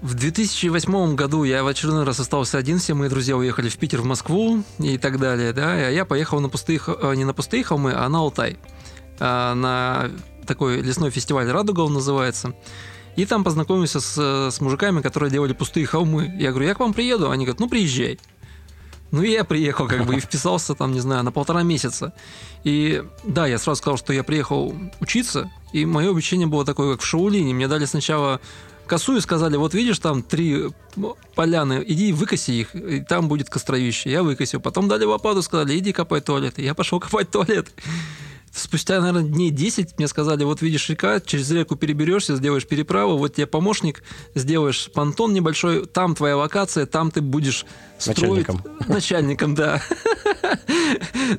В 2008 году я в очередной раз остался один, все мои друзья уехали в Питер, в Москву и так далее, да, а я поехал на пустые, э, не на пустые холмы, а на Алтай, а, на такой лесной фестиваль «Радуга» он называется. И там познакомился с, с мужиками, которые делали пустые холмы. Я говорю, я к вам приеду. Они говорят, ну приезжай. Ну и я приехал как бы и вписался там, не знаю, на полтора месяца. И да, я сразу сказал, что я приехал учиться, и мое обучение было такое, как в Шаулине. Мне дали сначала косу и сказали, вот видишь, там три поляны, иди выкоси их, и там будет костровище. Я выкосил. Потом дали лопату, сказали, иди копай туалет. И я пошел копать туалет. Спустя, наверное, дней 10 мне сказали, вот видишь река, через реку переберешься, сделаешь переправу, вот тебе помощник, сделаешь понтон небольшой, там твоя локация, там ты будешь строить... Начальником. Начальником, да.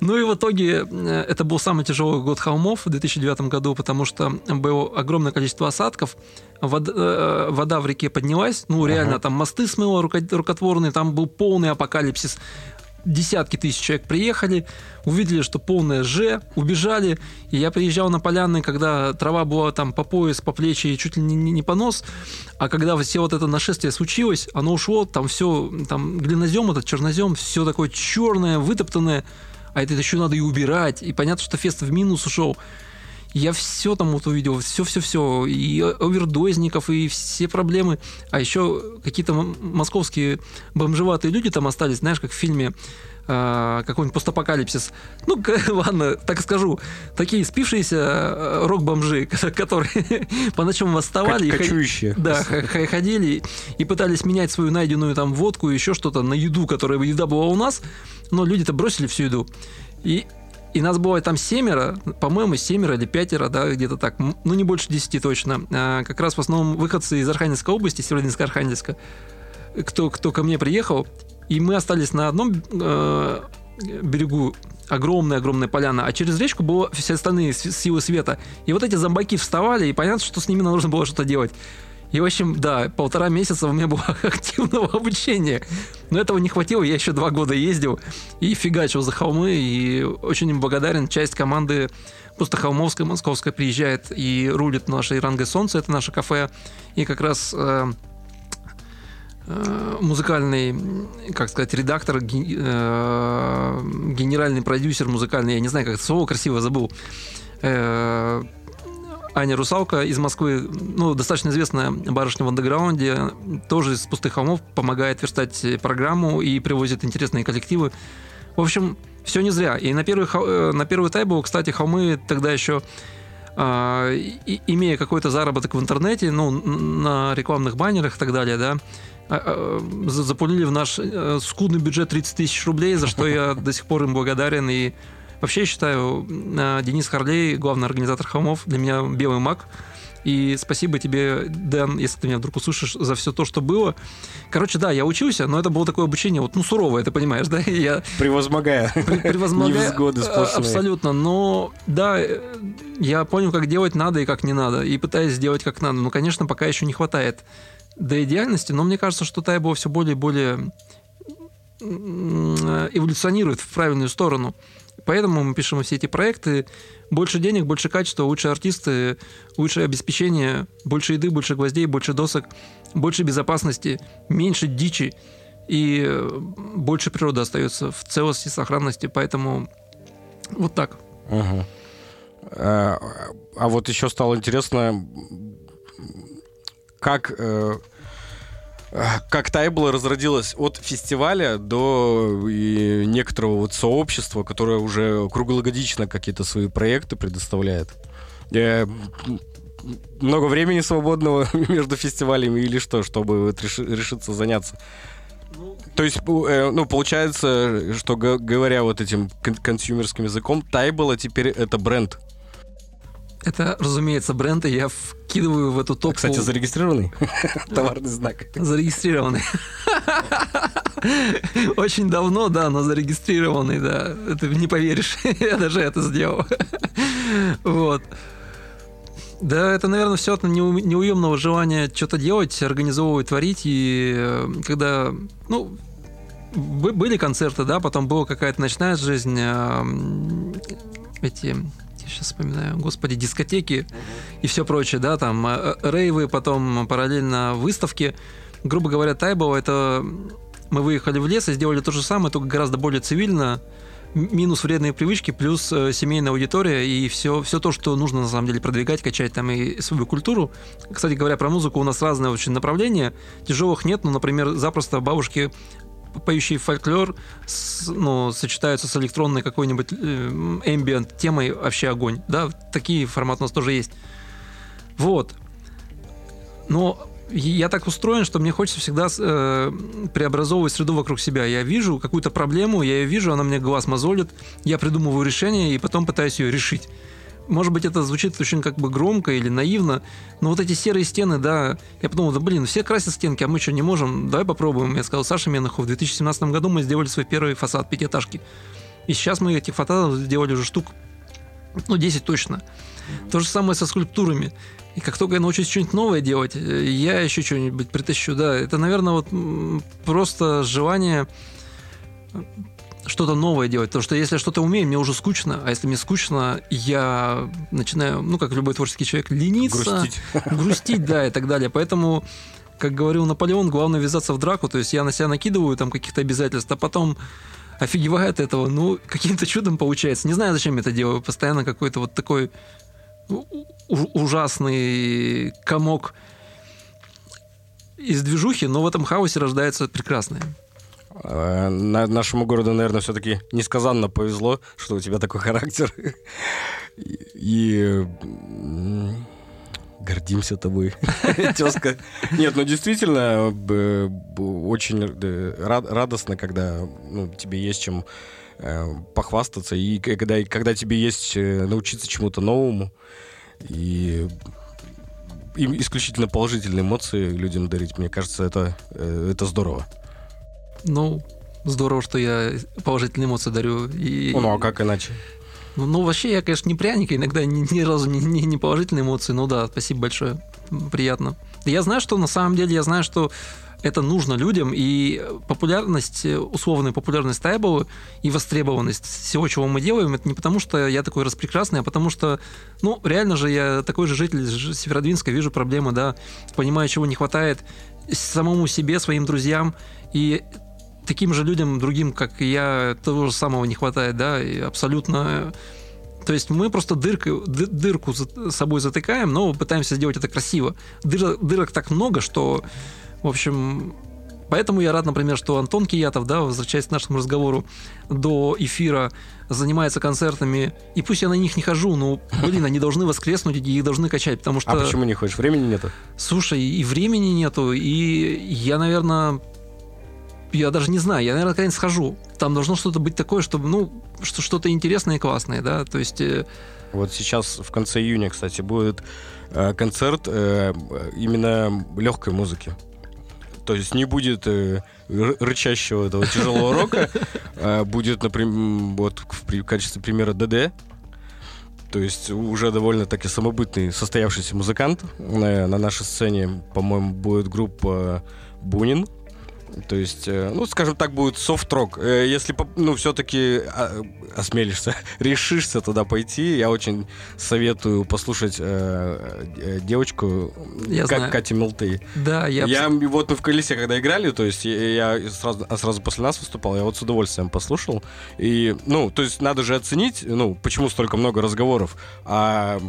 Ну и в итоге э, это был самый тяжелый год холмов в 2009 году, потому что было огромное количество осадков, вода, э, вода в реке поднялась, ну реально там мосты смыло рукотворные, там был полный апокалипсис десятки тысяч человек приехали, увидели, что полное Ж, убежали. И я приезжал на поляны, когда трава была там по пояс, по плечи и чуть ли не, не, не по нос. А когда все вот это нашествие случилось, оно ушло, там все, там глинозем, этот чернозем, все такое черное, вытоптанное. А это еще надо и убирать. И понятно, что фест в минус ушел. Я все там вот увидел, все-все-все, и овердозников, и все проблемы. А еще какие-то московские бомжеватые люди там остались, знаешь, как в фильме э, какой-нибудь постапокалипсис. Ну, ладно, так скажу. Такие спившиеся э, рок-бомжи, которые по ночам восставали. Кочующие. Да, ходили и пытались менять свою найденную там водку и еще что-то на еду, которая еда была у нас, но люди-то бросили всю еду. И и нас было там семеро, по-моему, семеро или пятеро, да, где-то так, ну не больше десяти точно. А, как раз в основном выходцы из Архангельской области, Северодвинска-Архангельска, кто, кто ко мне приехал, и мы остались на одном э, берегу огромная-огромная поляна, а через речку было все остальные силы света. И вот эти зомбаки вставали, и понятно, что с ними нужно было что-то делать. И, в общем, да, полтора месяца у меня было активного обучения. Но этого не хватило, я еще два года ездил и фигачил за холмы, и очень им благодарен. Часть команды просто холмовская, московская приезжает и рулит наше Иранга Солнце, это наше кафе. И как раз э, э, музыкальный, как сказать, редактор, э, генеральный продюсер музыкальный, я не знаю, как это слово красиво забыл. Э, Аня Русалка из Москвы, ну, достаточно известная барышня в андеграунде, тоже из пустых холмов помогает верстать программу и привозит интересные коллективы. В общем, все не зря. И на первый, на первый тайбл, кстати, холмы тогда еще а, имея какой-то заработок в интернете, ну, на рекламных баннерах и так далее, да, а, а, запулили в наш э, скудный бюджет 30 тысяч рублей, за что я до сих пор им благодарен. И вообще считаю, Денис Харлей, главный организатор холмов, для меня белый маг. И спасибо тебе, Дэн, если ты меня вдруг услышишь, за все то, что было. Короче, да, я учился, но это было такое обучение, вот, ну, суровое, ты понимаешь, да? Я, превозмогая. Превозмогая. Невзгоды сплошные. Абсолютно. Но, да, я понял, как делать надо и как не надо. И пытаюсь сделать как надо. Но, конечно, пока еще не хватает до идеальности, но мне кажется, что Тайбо все более и более эволюционирует в правильную сторону. Поэтому мы пишем все эти проекты. Больше денег, больше качества, лучшие артисты, лучшее обеспечение, больше еды, больше гвоздей, больше досок, больше безопасности, меньше дичи и больше природы остается в целости, сохранности. Поэтому вот так. Угу. А, а вот еще стало интересно, как э, как Тайбла разродилась от фестиваля до и некоторого вот сообщества, которое уже круглогодично какие-то свои проекты предоставляет. Я много времени свободного между фестивалями или что, чтобы вот реши, решиться заняться? То есть, э, ну, получается, что говоря вот этим консюмерским языком, Тайбла теперь это бренд. Это, разумеется, бренд, и я вкидываю в эту топку... Кстати, зарегистрированный товарный знак. Зарегистрированный. Очень давно, да, но зарегистрированный, да. Ты не поверишь, я даже это сделал. Вот. Да, это, наверное, все от неуемного желания что-то делать, организовывать, творить. И э, когда, ну, были концерты, да, потом была какая-то ночная жизнь, а, эти сейчас вспоминаю, господи, дискотеки и все прочее, да, там э, э, рейвы, потом параллельно выставки. Грубо говоря, Тайбово это мы выехали в лес и сделали то же самое, только гораздо более цивильно. Минус вредные привычки, плюс э, семейная аудитория и все, все то, что нужно на самом деле продвигать, качать там и свою культуру. Кстати говоря, про музыку у нас разные очень направления. Тяжелых нет, но, например, запросто бабушки поющий фольклор с, ну, сочетаются с электронной какой-нибудь э, темой, вообще огонь. Да, такие форматы у нас тоже есть. Вот. Но я так устроен, что мне хочется всегда э, преобразовывать среду вокруг себя. Я вижу какую-то проблему, я ее вижу, она мне глаз мозолит, я придумываю решение и потом пытаюсь ее решить может быть, это звучит очень как бы громко или наивно, но вот эти серые стены, да, я подумал, да блин, все красят стенки, а мы что, не можем? Давай попробуем. Я сказал Саша Менахов, в 2017 году мы сделали свой первый фасад пятиэтажки. И сейчас мы этих фасадов сделали уже штук, ну, 10 точно. То же самое со скульптурами. И как только я научусь что-нибудь новое делать, я еще что-нибудь притащу. Да, это, наверное, вот просто желание что-то новое делать. Потому что если я что-то умею, мне уже скучно. А если мне скучно, я начинаю, ну, как любой творческий человек, лениться. Грустить. Грустить, да, и так далее. Поэтому, как говорил Наполеон, главное ввязаться в драку. То есть я на себя накидываю там каких-то обязательств, а потом офигеваю от этого. Ну, каким-то чудом получается. Не знаю, зачем я это делаю. Постоянно какой-то вот такой ужасный комок из движухи, но в этом хаосе рождается прекрасное. Э, на, нашему городу, наверное, все-таки несказанно повезло, что у тебя такой характер. И, гордимся тобой, тезка. Нет, ну действительно, очень радостно, когда ну, тебе есть чем э, похвастаться, и когда, когда тебе есть э, научиться чему-то новому, и им исключительно положительные эмоции людям дарить, мне кажется, это, это здорово. Ну, здорово, что я положительные эмоции дарю. И, ну, а как иначе? Ну, ну, вообще, я, конечно, не пряник, иногда ни, ни разу не, не, не положительные эмоции. Ну да, спасибо большое. Приятно. Я знаю, что на самом деле, я знаю, что это нужно людям, и популярность, условная популярность Тайбова и востребованность всего, чего мы делаем, это не потому, что я такой распрекрасный, а потому что, ну, реально же я такой же житель Северодвинска, вижу проблемы, да, понимаю, чего не хватает, самому себе, своим друзьям. И таким же людям, другим, как и я, того же самого не хватает, да, и абсолютно... То есть мы просто дырку, дырку с собой затыкаем, но пытаемся сделать это красиво. Дыр, дырок так много, что, в общем, Поэтому я рад, например, что Антон Киятов, да, возвращаясь к нашему разговору до эфира, занимается концертами. И пусть я на них не хожу, но, блин, они должны воскреснуть, и их должны качать, потому что... А почему не хочешь? Времени нету? Слушай, и времени нету, и я, наверное, я даже не знаю, я, наверное, когда-нибудь схожу. Там должно что-то быть такое, чтобы, ну, что-то интересное и классное, да, то есть... Э, вот сейчас в конце июня, кстати, будет э, концерт э, именно легкой музыки. То есть не будет э, рычащего этого тяжелого рока, а будет, например, вот в качестве примера ДД. То есть уже довольно таки самобытный состоявшийся музыкант. На, на нашей сцене, по-моему, будет группа Бунин. То есть, э, ну, скажем так, будет софт-рок. Э, если, ну, все-таки а, осмелишься, решишься туда пойти, я очень советую послушать э, э девочку, я как знаю. Катя Милты. Да, я... я... Вот мы в «Колесе», когда играли, то есть я сразу, а сразу после нас выступал, я вот с удовольствием послушал. И, ну, то есть надо же оценить, ну, почему столько много разговоров. А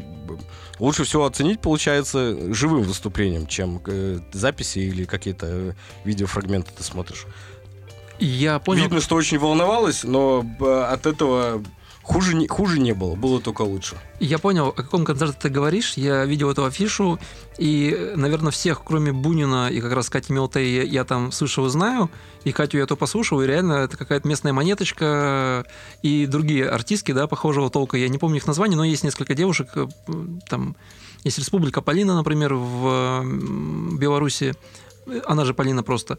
лучше всего оценить, получается, живым выступлением, чем э, записи или какие-то видеофрагменты ты смотришь. Я понял. Видно, что очень волновалась, но э, от этого хуже не, хуже не было, было только лучше. Я понял, о каком концерте ты говоришь. Я видел эту афишу, и, наверное, всех, кроме Бунина и как раз Кати Мелтей, я, там слышал и знаю. И Катю я то послушал, и реально это какая-то местная монеточка и другие артистки, да, похожего толка. Я не помню их названий, но есть несколько девушек, э, там есть Республика Полина, например, в Беларуси. Она же Полина просто.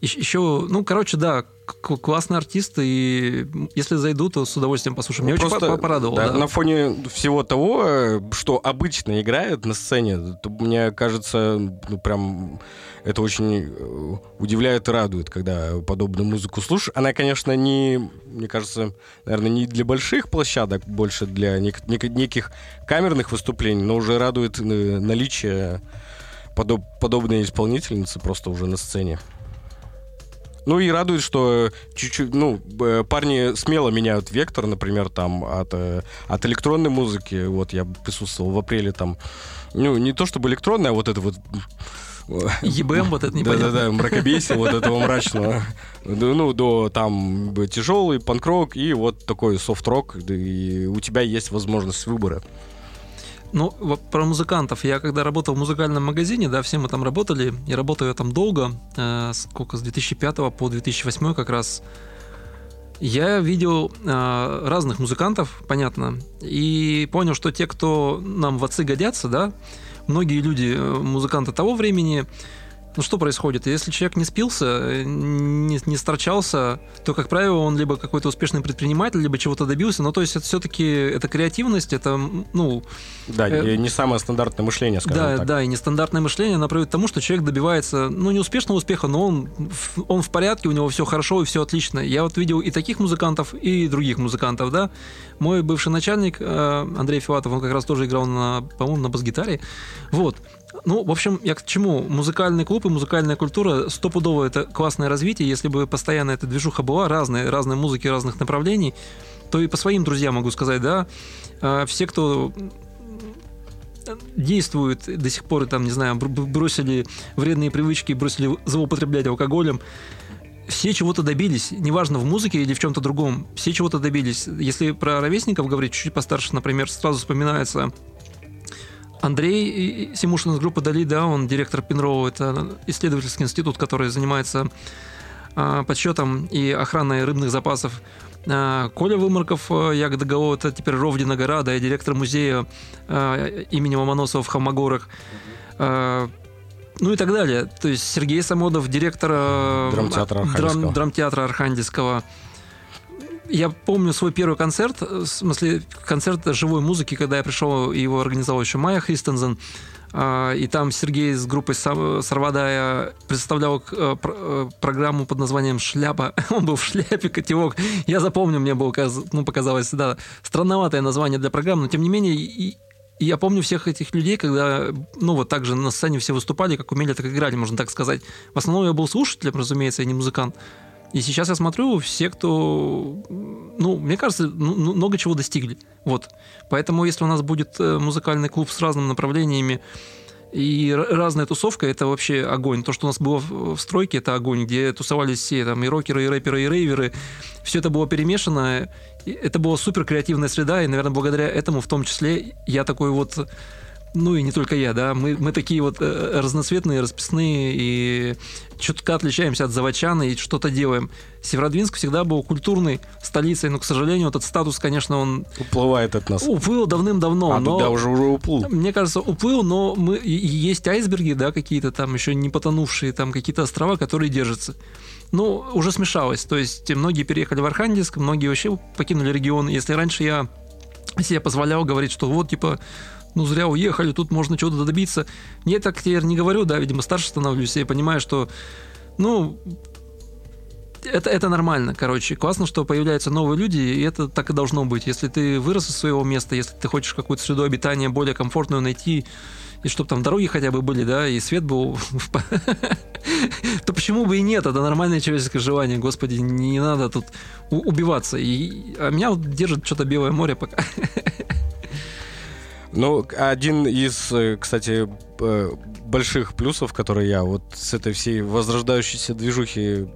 Еще, ну, короче, да, классный артист, и если зайду, то с удовольствием послушаю. Мне Просто, очень порадовал. Да, да. На фоне всего того, что обычно играет на сцене, то, мне кажется, ну, прям это очень э, удивляет и радует, когда подобную музыку слушаешь. Она, конечно, не, мне кажется, наверное, не для больших площадок, больше для нек- нек- неких камерных выступлений, но уже радует э, наличие подоб- подобной исполнительницы просто уже на сцене. Ну и радует, что чуть-чуть, ну, парни смело меняют вектор, например, там, от, э, от электронной музыки. Вот я присутствовал в апреле там, ну, не то чтобы электронная, а вот это вот ЕБМ вот это непонятно. Да-да-да, мракобесие вот этого мрачного. Ну, до там тяжелый панк-рок и вот такой софт-рок, и у тебя есть возможность выбора. Ну, про музыкантов. Я когда работал в музыкальном магазине, да, все мы там работали, и работаю я там долго, э, сколько, с 2005 по 2008 как раз. Я видел э, разных музыкантов, понятно, и понял, что те, кто нам в отцы годятся, да, многие люди, э, музыканты того времени, ну что происходит? Если человек не спился, не, не сторчался, то, как правило, он либо какой-то успешный предприниматель, либо чего-то добился. Но то есть это все-таки это креативность, это, ну... Да, э, не самое стандартное мышление, скажем да, так. Да, и нестандартное мышление направит к тому, что человек добивается, ну, не успешного успеха, но он, он в порядке, у него все хорошо и все отлично. Я вот видел и таких музыкантов, и других музыкантов, да. Мой бывший начальник э, Андрей Филатов, он как раз тоже играл, на, по-моему, на бас-гитаре. Вот. Ну, в общем, я к чему? Музыкальный клуб и музыкальная культура стопудово это классное развитие. Если бы постоянно эта движуха была, разные, разные музыки разных направлений, то и по своим друзьям могу сказать, да, а, все, кто действуют до сих пор, там, не знаю, бросили вредные привычки, бросили злоупотреблять алкоголем, все чего-то добились, неважно в музыке или в чем-то другом, все чего-то добились. Если про ровесников говорить, чуть-чуть постарше, например, сразу вспоминается Андрей Симушин из группы Дали, да, он директор Пинроу, это исследовательский институт, который занимается а, подсчетом и охраной рыбных запасов. А, Коля Вымарков, а, Ягода Гао, это теперь Ровдина гора, да, и директор музея а, имени Ломоносова в Хамагорах. Ну и так далее. То есть Сергей Самодов, директор а, драмтеатра Архангельского. Драм, драмтеатра Архангельского я помню свой первый концерт, в смысле концерт живой музыки, когда я пришел, его организовал еще Майя Христензен. А, и там Сергей с группой Сарвадая представлял э, э, программу под названием «Шляпа». Он был в шляпе, котелок. Я запомню, мне было, ну, показалось, да, странноватое название для программы, но тем не менее И я помню всех этих людей, когда, ну, вот так же на сцене все выступали, как умели, так играли, можно так сказать. В основном я был слушателем, разумеется, а не музыкант. И сейчас я смотрю, все, кто, ну, мне кажется, ну, ну много чего достигли. Вот. Поэтому, если у нас будет э, музыкальный клуб с разными направлениями, и разная тусовка это вообще огонь. То, что у нас было в стройке, это огонь, где тусовались все там и рокеры, и рэперы, и рейверы. Все это было перемешано. Это была супер креативная среда, и, наверное, благодаря этому в том числе я такой вот ну и не только я, да, мы, мы такие вот э, разноцветные, расписные и чутка отличаемся от заводчан и что-то делаем. Северодвинск всегда был культурной столицей, но, к сожалению, этот статус, конечно, он... Уплывает от нас. Уплыл давным-давно. А но, да, уже, уже уплыл. Мне кажется, уплыл, но мы, и есть айсберги, да, какие-то там еще не потонувшие, там какие-то острова, которые держатся. Ну, уже смешалось. То есть многие переехали в Архангельск, многие вообще покинули регион. Если раньше я себе позволял говорить, что вот, типа, ну зря уехали, тут можно чего-то добиться. Я так теперь не говорю, да, видимо, старше становлюсь, и понимаю, что, ну, это, это нормально, короче. Классно, что появляются новые люди, и это так и должно быть. Если ты вырос из своего места, если ты хочешь какую-то среду обитания более комфортную найти, и чтобы там дороги хотя бы были, да, и свет был, то почему бы и нет? Это нормальное человеческое желание, господи, не надо тут убиваться. И, а меня вот держит что-то белое море пока. Ну, один из, э, кстати, э, больших плюсов, которые я вот с этой всей возрождающейся движухи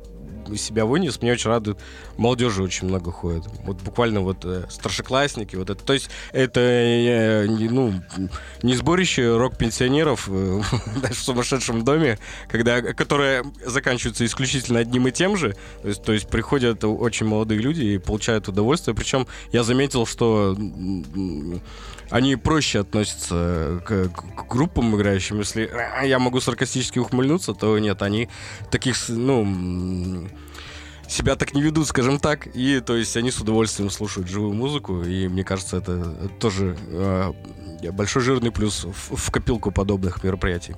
себя вынес, мне очень радует. Молодежи очень много ходит. Вот буквально вот э, старшеклассники. Вот это, то есть это ну, не сборище рок-пенсионеров в сумасшедшем доме, когда, которое заканчивается исключительно одним и тем же. То есть, то есть приходят очень молодые люди и получают удовольствие. Причем я заметил, что они проще относятся к, к группам играющим. Если я могу саркастически ухмыльнуться, то нет, они таких, ну, себя так не ведут, скажем так, и то есть они с удовольствием слушают живую музыку, и мне кажется, это тоже э, большой жирный плюс в, в копилку подобных мероприятий.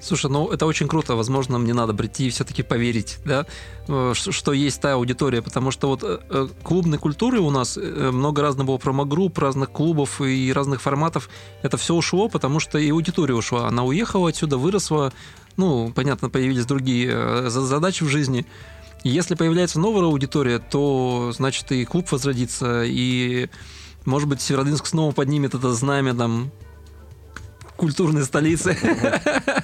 Слушай, ну это очень круто. Возможно, мне надо прийти и все-таки поверить, да, э, что есть та аудитория, потому что вот э, э, клубной культуры у нас много разных было промогрупп, разных клубов и разных форматов. Это все ушло, потому что и аудитория ушла. Она уехала отсюда, выросла. Ну, понятно, появились другие задачи в жизни. Если появляется новая аудитория, то значит и клуб возродится, и может быть Северодвинск снова поднимет это знамя там культурной столицы.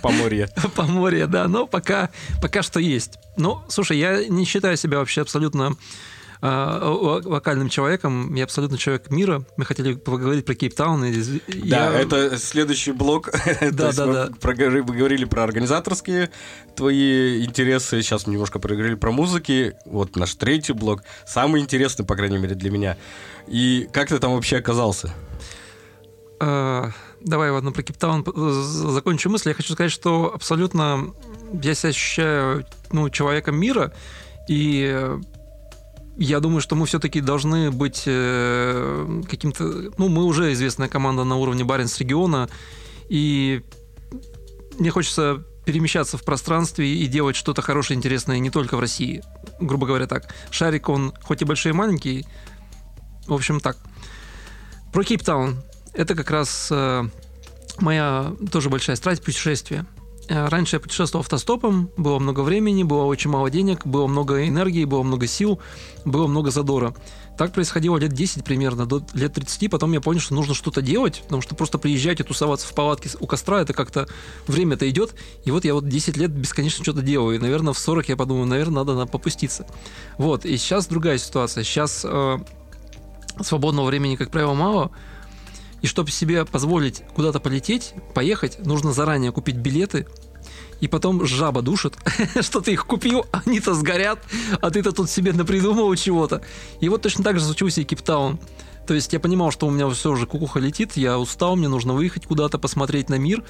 Поморье. Поморье, да. Но пока, пока что есть. Ну, слушай, я не считаю себя вообще абсолютно э, вокальным человеком. Я абсолютно человек мира. Мы хотели поговорить про Кейптаун. Да, я... это следующий блок. Да, да, да. Мы говорили про организаторские твои интересы. Сейчас мы немножко проговорили про музыки. Вот наш третий блок. Самый интересный, по крайней мере, для меня. И как ты там вообще оказался? Давай ладно про Кейптаун закончу мысль. Я хочу сказать, что абсолютно я себя ощущаю ну, человеком мира, и я думаю, что мы все-таки должны быть э, каким-то... Ну, мы уже известная команда на уровне Баренц региона, и мне хочется перемещаться в пространстве и делать что-то хорошее, интересное не только в России. Грубо говоря, так. Шарик, он хоть и большой и маленький, в общем, так. Про Кейптаун это как раз э, моя тоже большая страсть путешествия. Э, раньше я путешествовал автостопом, было много времени, было очень мало денег, было много энергии, было много сил, было много задора. Так происходило лет 10 примерно, до лет 30, потом я понял, что нужно что-то делать, потому что просто приезжать и тусоваться в палатке у костра, это как-то время-то идет, и вот я вот 10 лет бесконечно что-то делаю, и, наверное, в 40 я подумаю, наверное, надо, надо попуститься. Вот, и сейчас другая ситуация, сейчас э, свободного времени, как правило, мало, и чтобы себе позволить куда-то полететь, поехать, нужно заранее купить билеты, и потом жаба душит, что ты их купил, они-то сгорят, а ты-то тут себе напридумывал чего-то. И вот точно так же случился и Кейптаун. То есть я понимал, что у меня все уже кукуха летит, я устал, мне нужно выехать куда-то, посмотреть на мир.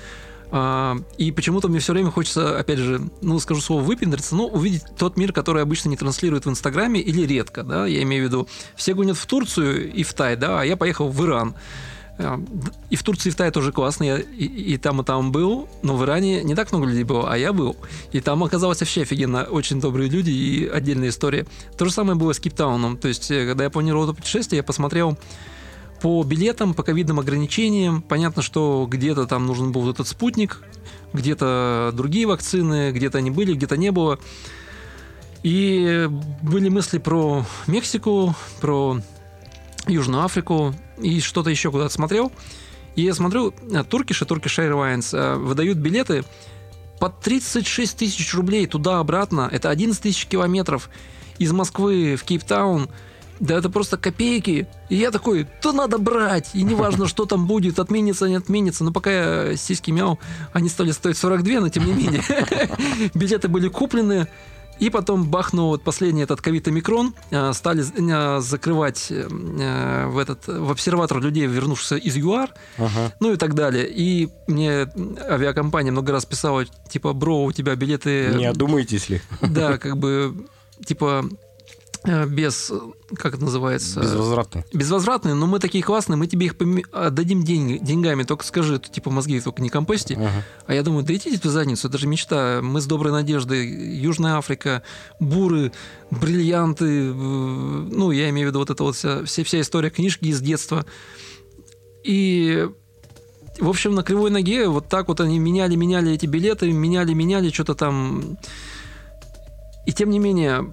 А, и почему-то мне все время хочется, опять же, ну, скажу слово выпендриться, но увидеть тот мир, который обычно не транслируют в Инстаграме или редко, да, я имею в виду, все гонят в Турцию и в Тай, да, а я поехал в Иран. А, и в Турции, и в Тае тоже классно. Я и, и там, и там был, но в Иране не так много людей было, а я был. И там оказалось вообще офигенно. Очень добрые люди и отдельная история. То же самое было с Кейптауном. То есть, э, когда я планировал это путешествие, я посмотрел по билетам, по ковидным ограничениям. Понятно, что где-то там нужен был этот спутник, где-то другие вакцины, где-то они были, где-то не было. И были мысли про Мексику, про Южную Африку и что-то еще куда-то смотрел. И я смотрю, Turkish и Turkish Airlines э, выдают билеты по 36 тысяч рублей туда-обратно. Это 11 тысяч километров из Москвы в Кейптаун. Да это просто копейки. И я такой, то надо брать. И неважно, что там будет, отменится, не отменится. Но пока я сиськи мяу, они стали стоить 42, но тем не менее. Билеты были куплены. И потом бахнул вот последний этот ковид-омикрон, э, стали э, закрывать э, в, этот, в обсерватор людей, вернувшихся из ЮАР, ага. ну и так далее. И мне авиакомпания много раз писала, типа, бро, у тебя билеты... Не одумаетесь ли? Да, как бы, типа, без, как это называется? Безвозвратные. Безвозвратные, но мы такие классные, мы тебе их пом... отдадим деньги, деньгами, только скажи, типа мозги только не компости. Ага. А я думаю, да идите в задницу, это же мечта. Мы с доброй надеждой, Южная Африка, буры, бриллианты, э, ну, я имею в виду вот это вот вся, вся, вся история книжки из детства. И в общем, на кривой ноге вот так вот они меняли, меняли эти билеты, меняли, меняли, что-то там. И тем не менее,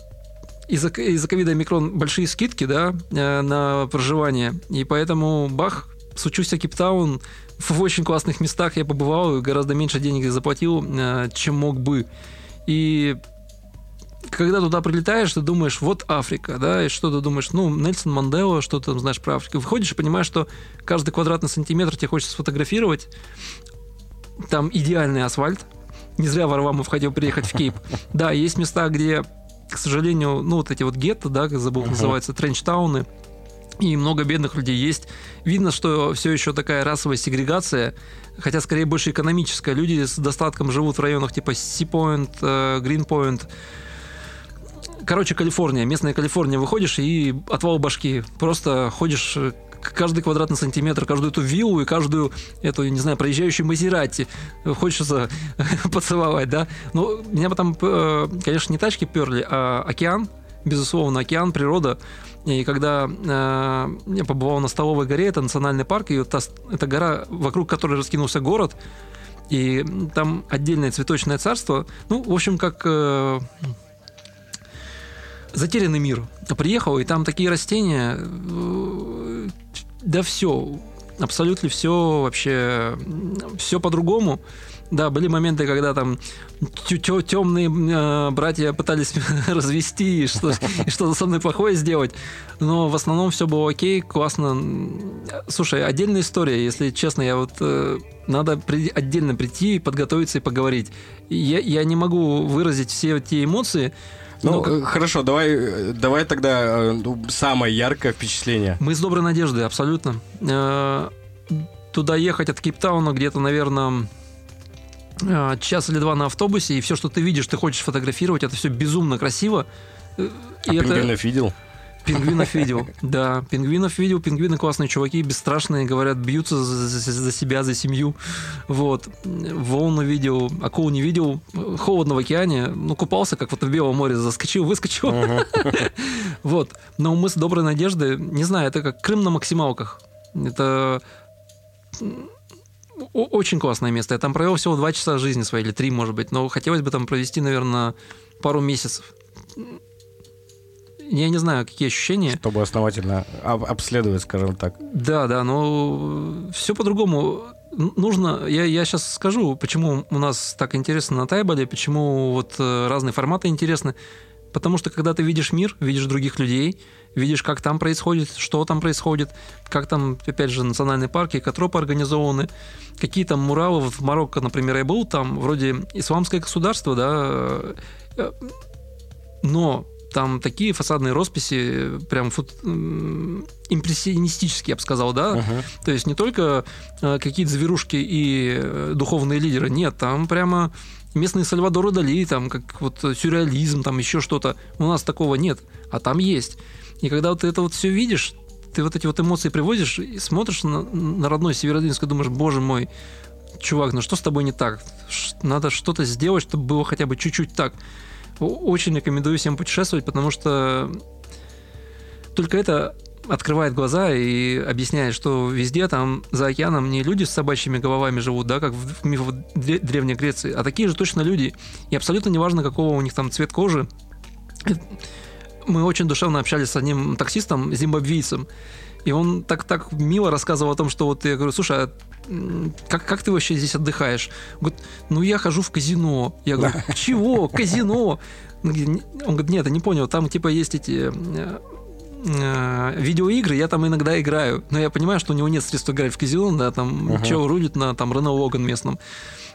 из-за из ковида микрон большие скидки, да, э, на проживание. И поэтому бах, сучусь Кейптаун, в очень классных местах я побывал, гораздо меньше денег заплатил, э, чем мог бы. И когда туда прилетаешь, ты думаешь, вот Африка, да, и что ты думаешь, ну, Нельсон Мандела, что ты там знаешь про Африку. Выходишь и понимаешь, что каждый квадратный сантиметр тебе хочется сфотографировать. Там идеальный асфальт. Не зря Варвамов хотел приехать в Кейп. Да, есть места, где к сожалению, ну, вот эти вот гетто, да, как забыл, uh-huh. называются, тренчтауны, и много бедных людей есть. Видно, что все еще такая расовая сегрегация, хотя скорее больше экономическая. Люди с достатком живут в районах типа Си-Пойнт, Грин-Пойнт. Короче, Калифорния, местная Калифорния, выходишь и отвал башки. Просто ходишь каждый квадратный сантиметр, каждую эту виллу и каждую эту, не знаю, проезжающую Мазерати хочется поцеловать, да. Но меня потом, э, конечно, не тачки перли, а океан, безусловно, океан, природа. И когда э, я побывал на Столовой горе, это национальный парк, и вот та, эта гора, вокруг которой раскинулся город, и там отдельное цветочное царство. Ну, в общем, как э, затерянный мир. Приехал, и там такие растения, э, да все, абсолютно все вообще, все по-другому. Да, были моменты, когда там темные э, братья пытались развести и, что, и что-то со мной плохое сделать. Но в основном все было окей, классно. Слушай, отдельная история, если честно, я вот э, надо при, отдельно прийти, подготовиться и поговорить. Я, я не могу выразить все эти эмоции, ну, ну как... хорошо, давай, давай тогда э, ну, самое яркое впечатление. Мы с доброй надеждой, абсолютно. Э, туда ехать от Кейптауна где-то, наверное, э, час или два на автобусе, и все, что ты видишь, ты хочешь фотографировать, это все безумно красиво. А и пингвинов это... видел? Пингвинов видел, да, пингвинов видел, пингвины классные чуваки, бесстрашные, говорят, бьются за, за, за себя, за семью, вот. Волну видел, акул не видел, холодно в океане, ну, купался, как вот в Белом море, заскочил, выскочил, вот. Но мы с доброй надеждой, не знаю, это как Крым на максималках, это очень классное место. Я там провел всего два часа жизни своей, или три, может быть, но хотелось бы там провести, наверное, пару месяцев я не знаю, какие ощущения. Чтобы основательно обследовать, скажем так. Да, да, но все по-другому. Нужно, я, я сейчас скажу, почему у нас так интересно на Тайболе, почему вот э, разные форматы интересны. Потому что когда ты видишь мир, видишь других людей, видишь, как там происходит, что там происходит, как там, опять же, национальные парки, экотропы организованы, какие там муралы. Вот в Марокко, например, я был, там вроде исламское государство, да, э, но там такие фасадные росписи, прям фут... импрессионистические, я бы сказал, да. Uh-huh. То есть не только э, какие-то зверушки и э, духовные лидеры, нет, там прямо местные Сальвадоры Дали, там как вот сюрреализм, там еще что-то. У нас такого нет, а там есть. И когда вот ты это вот все видишь, ты вот эти вот эмоции привозишь и смотришь на, на родной Северодвинск и думаешь, боже мой, чувак, ну что с тобой не так? Надо что-то сделать, чтобы было хотя бы чуть-чуть так. Очень рекомендую всем путешествовать, потому что только это открывает глаза и объясняет, что везде там за океаном не люди с собачьими головами живут, да, как в мифах Древней Греции, а такие же точно люди. И абсолютно неважно, какого у них там цвет кожи. Мы очень душевно общались с одним таксистом, зимбабвийцем, и он так, так мило рассказывал о том, что вот я говорю, слушай, а как, как ты вообще здесь отдыхаешь? Он говорит, ну я хожу в казино. Я говорю, чего? Казино? Он говорит, нет, я не понял, там типа есть эти э, э, видеоигры, я там иногда играю, но я понимаю, что у него нет средств играть в казино, да, там uh-huh. чего рулит на там Рено Логан местном.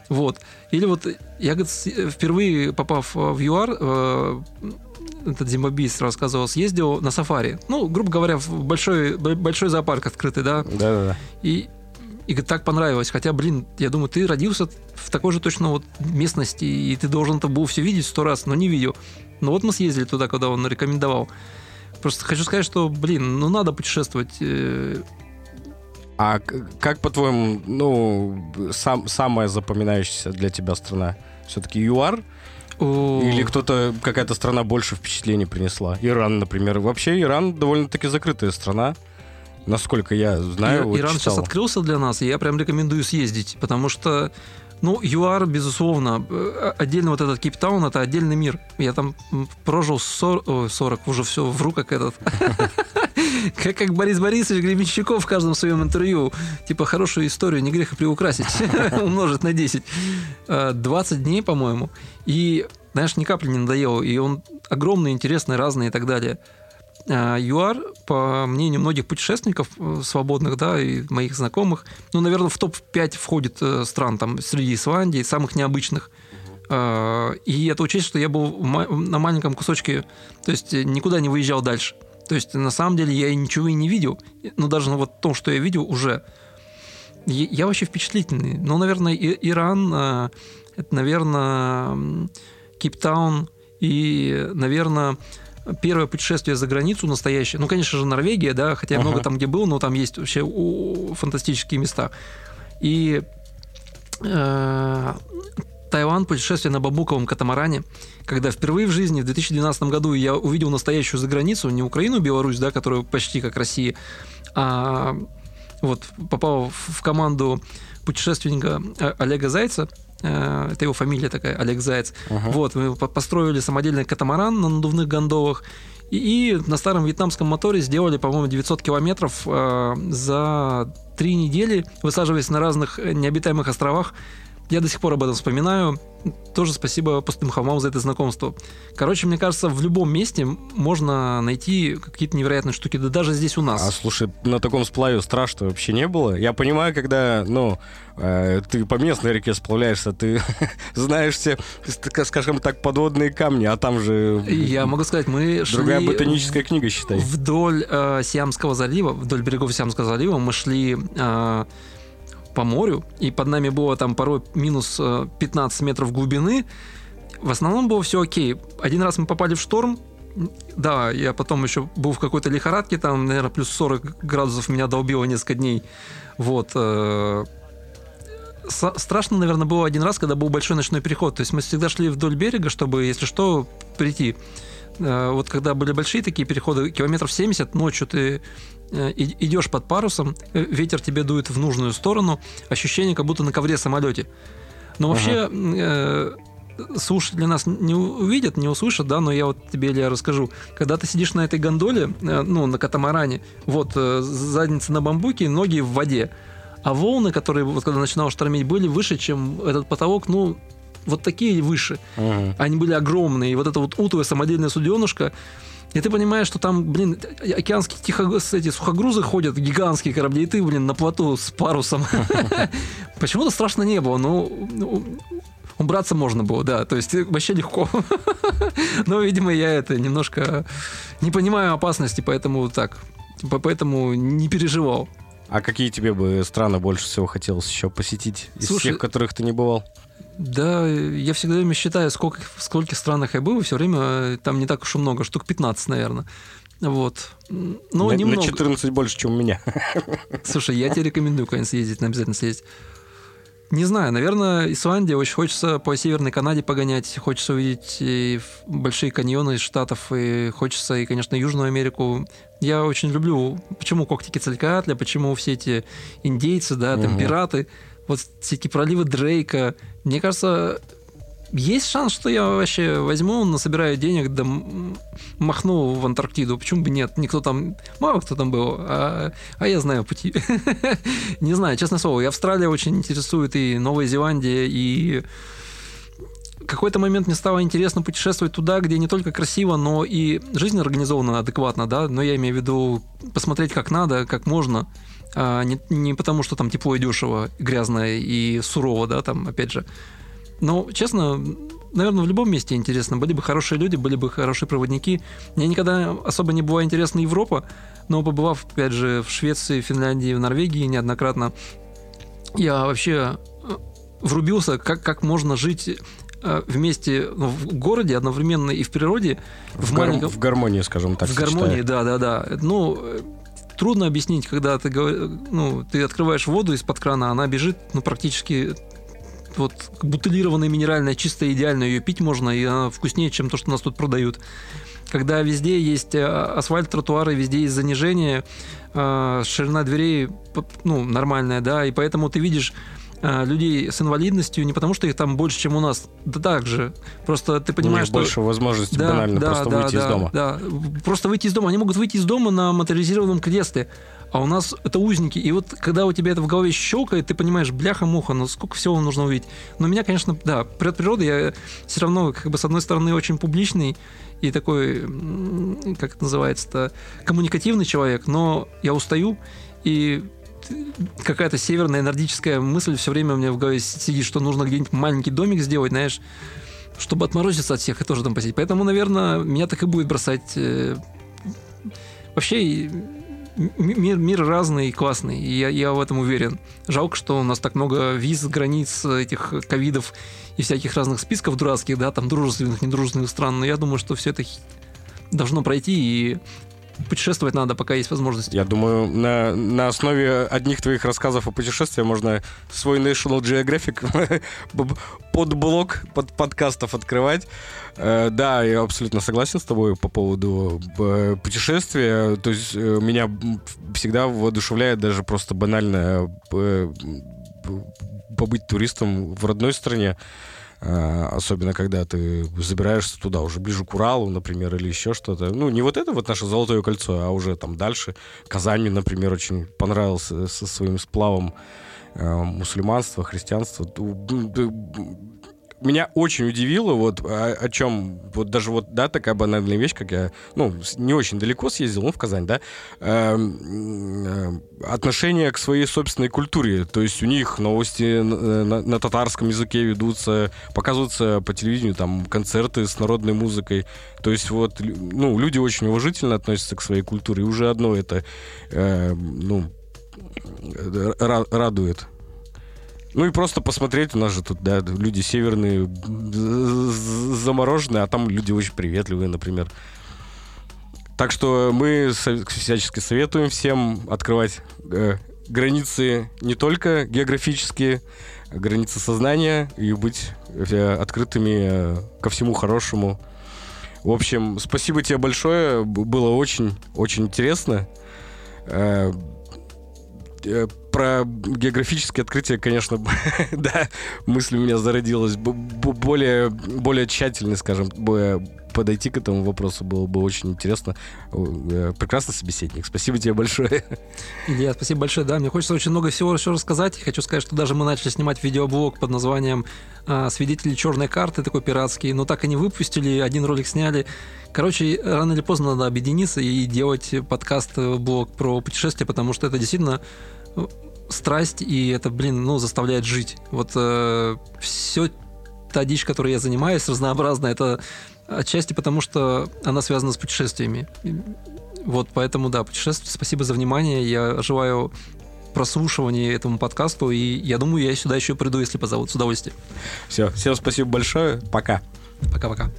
Вот. Или вот я говорит, впервые попав в ЮАР, э, этот зимбабвиец рассказывал, съездил на сафари. Ну, грубо говоря, в большой, большой зоопарк открытый, да? Да-да-да. И и так понравилось. Хотя, блин, я думаю, ты родился в такой же точно вот местности, и ты должен это был все видеть сто раз, но не видел. Но вот мы съездили туда, когда он рекомендовал. Просто хочу сказать, что, блин, ну надо путешествовать. Э. А как, по-твоему, ну, сам, самая запоминающаяся для тебя страна? Все-таки ЮАР? О... Или кто-то, какая-то страна больше впечатлений принесла? Иран, например. Вообще, Иран довольно-таки закрытая страна. Насколько я знаю, И, вот Иран читал. сейчас открылся для нас, и я прям рекомендую съездить, потому что ну, ЮАР, безусловно, э, отдельно вот этот Кейптаун, это отдельный мир. Я там прожил 40, 40 уже все, вру как этот. Как, как Борис Борисович Гребенщиков в каждом своем интервью. Типа, хорошую историю не грех и приукрасить. Умножить на 10. 20 э, дней, по-моему. И, знаешь, ни капли не надоело. И он огромный, интересный, разный и так далее. А, ЮАР, по мнению многих путешественников э, свободных, да, и моих знакомых, ну, наверное, в топ-5 входит э, стран, там, среди Исландии, самых необычных. А, и это учесть, что я был на маленьком кусочке, то есть э, никуда не выезжал дальше. То есть, на самом деле, я ничего и не видел. Ну, даже вот том, что я видел, уже. Я вообще впечатлительный. Ну, наверное, Иран, это, наверное, Кейптаун и, наверное, первое путешествие за границу настоящее. Ну, конечно же, Норвегия, да, хотя я uh-huh. много там где был, но там есть вообще фантастические места. И э, Таиланд, путешествие на бамбуковом катамаране, когда впервые в жизни в 2012 году я увидел настоящую заграницу, не Украину, Беларусь, да, которая почти как Россия, а вот попал в команду путешественника э, Олега Зайца, это его фамилия такая, Олег Заяц. Uh-huh. Вот, мы построили самодельный катамаран на надувных гондолах. И, и на старом вьетнамском моторе сделали, по-моему, 900 километров э, за три недели, высаживаясь на разных необитаемых островах я до сих пор об этом вспоминаю. Тоже спасибо пустым холмам за это знакомство. Короче, мне кажется, в любом месте можно найти какие-то невероятные штуки, да даже здесь у нас. А слушай, на таком сплаве страшно вообще не было? Я понимаю, когда, ну, э, ты по местной реке сплавляешься, ты знаешь все, скажем так, подводные камни, а там же... Я могу сказать, мы. Другая ботаническая книга, считай. Вдоль э, Сиамского залива, вдоль берегов Сиамского залива мы шли... Э, по морю, и под нами было там порой минус 15 э, метров глубины, в основном было все окей. Один раз мы попали в шторм, да, я потом еще был в какой-то лихорадке, там, наверное, плюс 40 градусов меня долбило несколько дней. Вот. Э, страшно, наверное, было один раз, когда был большой ночной переход. То есть мы всегда шли вдоль берега, чтобы, если что, прийти. Э, вот когда были большие такие переходы, километров 70, ночью ты идешь под парусом, э, ветер тебе дует в нужную сторону, ощущение, как будто на ковре самолете. Но вообще ага. э, слушатели нас не увидят, не услышат, да, но я вот тебе, Илья, расскажу. Когда ты сидишь на этой гондоле, э, ну, на катамаране, вот, э, задница на бамбуке, ноги в воде, а волны, которые, вот когда начинало штормить, были выше, чем этот потолок, ну, вот такие выше. Ага. Они были огромные. И вот это вот утовое самодельное суденышко, и ты понимаешь, что там, блин, океанские тихо, эти сухогрузы ходят, гигантские корабли, и ты, блин, на плоту с парусом. Почему-то страшно не было, но убраться можно было, да, то есть вообще легко. Но, видимо, я это немножко не понимаю опасности, поэтому так, поэтому не переживал. А какие тебе бы страны больше всего хотелось еще посетить из Слушай, всех, которых ты не бывал? Да, я всегда время считаю, сколько, в скольких странах я был, и все время э, там не так уж и много, штук 15, наверное. Вот. Но на, немного. на 14 больше, чем у меня. Слушай, я тебе рекомендую куда-нибудь съездить, обязательно съездить. Не знаю, наверное, Исландия. Очень хочется по Северной Канаде погонять, хочется увидеть и большие каньоны из Штатов, и хочется, и, конечно, Южную Америку. Я очень люблю, почему когти Кецалькаатля, почему все эти индейцы, да, там, угу. пираты, вот эти проливы Дрейка. Мне кажется, есть шанс, что я вообще возьму, насобираю денег, да махну в Антарктиду. Почему бы нет? Никто там... Мало кто там был, а, а я знаю пути. Не знаю, честное слово. И Австралия очень интересует, и Новая Зеландия, и какой-то момент мне стало интересно путешествовать туда, где не только красиво, но и жизнь организована адекватно, да, но я имею в виду посмотреть как надо, как можно, а не, не потому, что там тепло и дешево, грязно и сурово, да, там, опять же, но, честно, наверное, в любом месте интересно. Были бы хорошие люди, были бы хорошие проводники. Мне никогда особо не была интересна Европа, но побывав, опять же, в Швеции, Финляндии, в Норвегии неоднократно, я вообще э, врубился, как, как можно жить э, вместе ну, в городе одновременно и в природе. В, в, маленьком... в гармонии, скажем так. В гармонии, да, да, да. Ну, трудно объяснить, когда ты, ну, ты открываешь воду из-под крана, она бежит ну, практически вот бутылированная минеральная, чистая, идеальная, ее пить можно, и она вкуснее, чем то, что нас тут продают. Когда везде есть э, асфальт, тротуары, везде есть занижение, э, ширина дверей ну, нормальная, да, и поэтому ты видишь людей с инвалидностью не потому, что их там больше, чем у нас, да так же. Просто ты понимаешь, что... больше возможностей да, банально да, просто да, выйти да, из дома. Да, просто выйти из дома. Они могут выйти из дома на моторизированном кресле а у нас это узники. И вот когда у тебя это в голове щелкает, ты понимаешь, бляха-муха, ну сколько всего нужно увидеть. Но меня, конечно, да, от природы я все равно, как бы, с одной стороны, очень публичный и такой, как это называется-то, коммуникативный человек, но я устаю, и какая-то северная нордическая мысль все время у меня в голове сидит, что нужно где-нибудь маленький домик сделать, знаешь, чтобы отморозиться от всех и тоже там посидеть. Поэтому, наверное, меня так и будет бросать. Э, вообще, мир, мир разный и классный, и я, я в этом уверен. Жалко, что у нас так много виз, границ, этих ковидов и всяких разных списков дурацких, да, там дружественных, недружественных стран, но я думаю, что все это должно пройти, и путешествовать надо, пока есть возможность. Я думаю, на, на основе одних твоих рассказов о путешествиях можно свой National Geographic под блок под подкастов открывать. Э, да, я абсолютно согласен с тобой по поводу э, путешествия. То есть э, меня всегда воодушевляет даже просто банально побыть туристом в родной стране. А, особенно когда ты забираешься туда, уже ближе к Уралу, например, или еще что-то. Ну, не вот это вот наше Золотое кольцо, а уже там дальше. Казань например, очень понравился со своим сплавом а, мусульманства, христианства меня очень удивило, вот о, о чем, вот даже вот, да, такая банальная вещь, как я, ну, не очень далеко съездил, ну, в Казань, да, э, э, отношение к своей собственной культуре, то есть у них новости на, на, на татарском языке ведутся, показываются по телевидению там концерты с народной музыкой, то есть вот, ну, люди очень уважительно относятся к своей культуре, и уже одно это, э, ну, радует. Ну и просто посмотреть, у нас же тут, да, люди северные, замороженные, а там люди очень приветливые, например. Так что мы всячески советуем всем открывать э, границы не только географические, а границы сознания и быть э, открытыми э, ко всему хорошему. В общем, спасибо тебе большое, было очень-очень интересно. Э, про географические открытия, конечно, да, мысль у меня зародилась. Более, более тщательно, скажем, подойти к этому вопросу было бы очень интересно. Э, прекрасный собеседник. Спасибо тебе большое. Илья, спасибо большое. Да, мне хочется очень много всего еще рассказать. Хочу сказать, что даже мы начали снимать видеоблог под названием а, «Свидетели черной карты», такой пиратский, но так и не выпустили, один ролик сняли. Короче, рано или поздно надо объединиться и делать подкаст-блог про путешествия, потому что это действительно страсть, и это, блин, ну, заставляет жить. Вот э, все та дичь, которой я занимаюсь, разнообразная, это отчасти потому, что она связана с путешествиями. Вот, поэтому, да, путешествие, спасибо за внимание. Я желаю прослушивания этому подкасту, и я думаю, я сюда еще приду, если позовут, с удовольствием. Все, всем спасибо большое, пока. Пока-пока.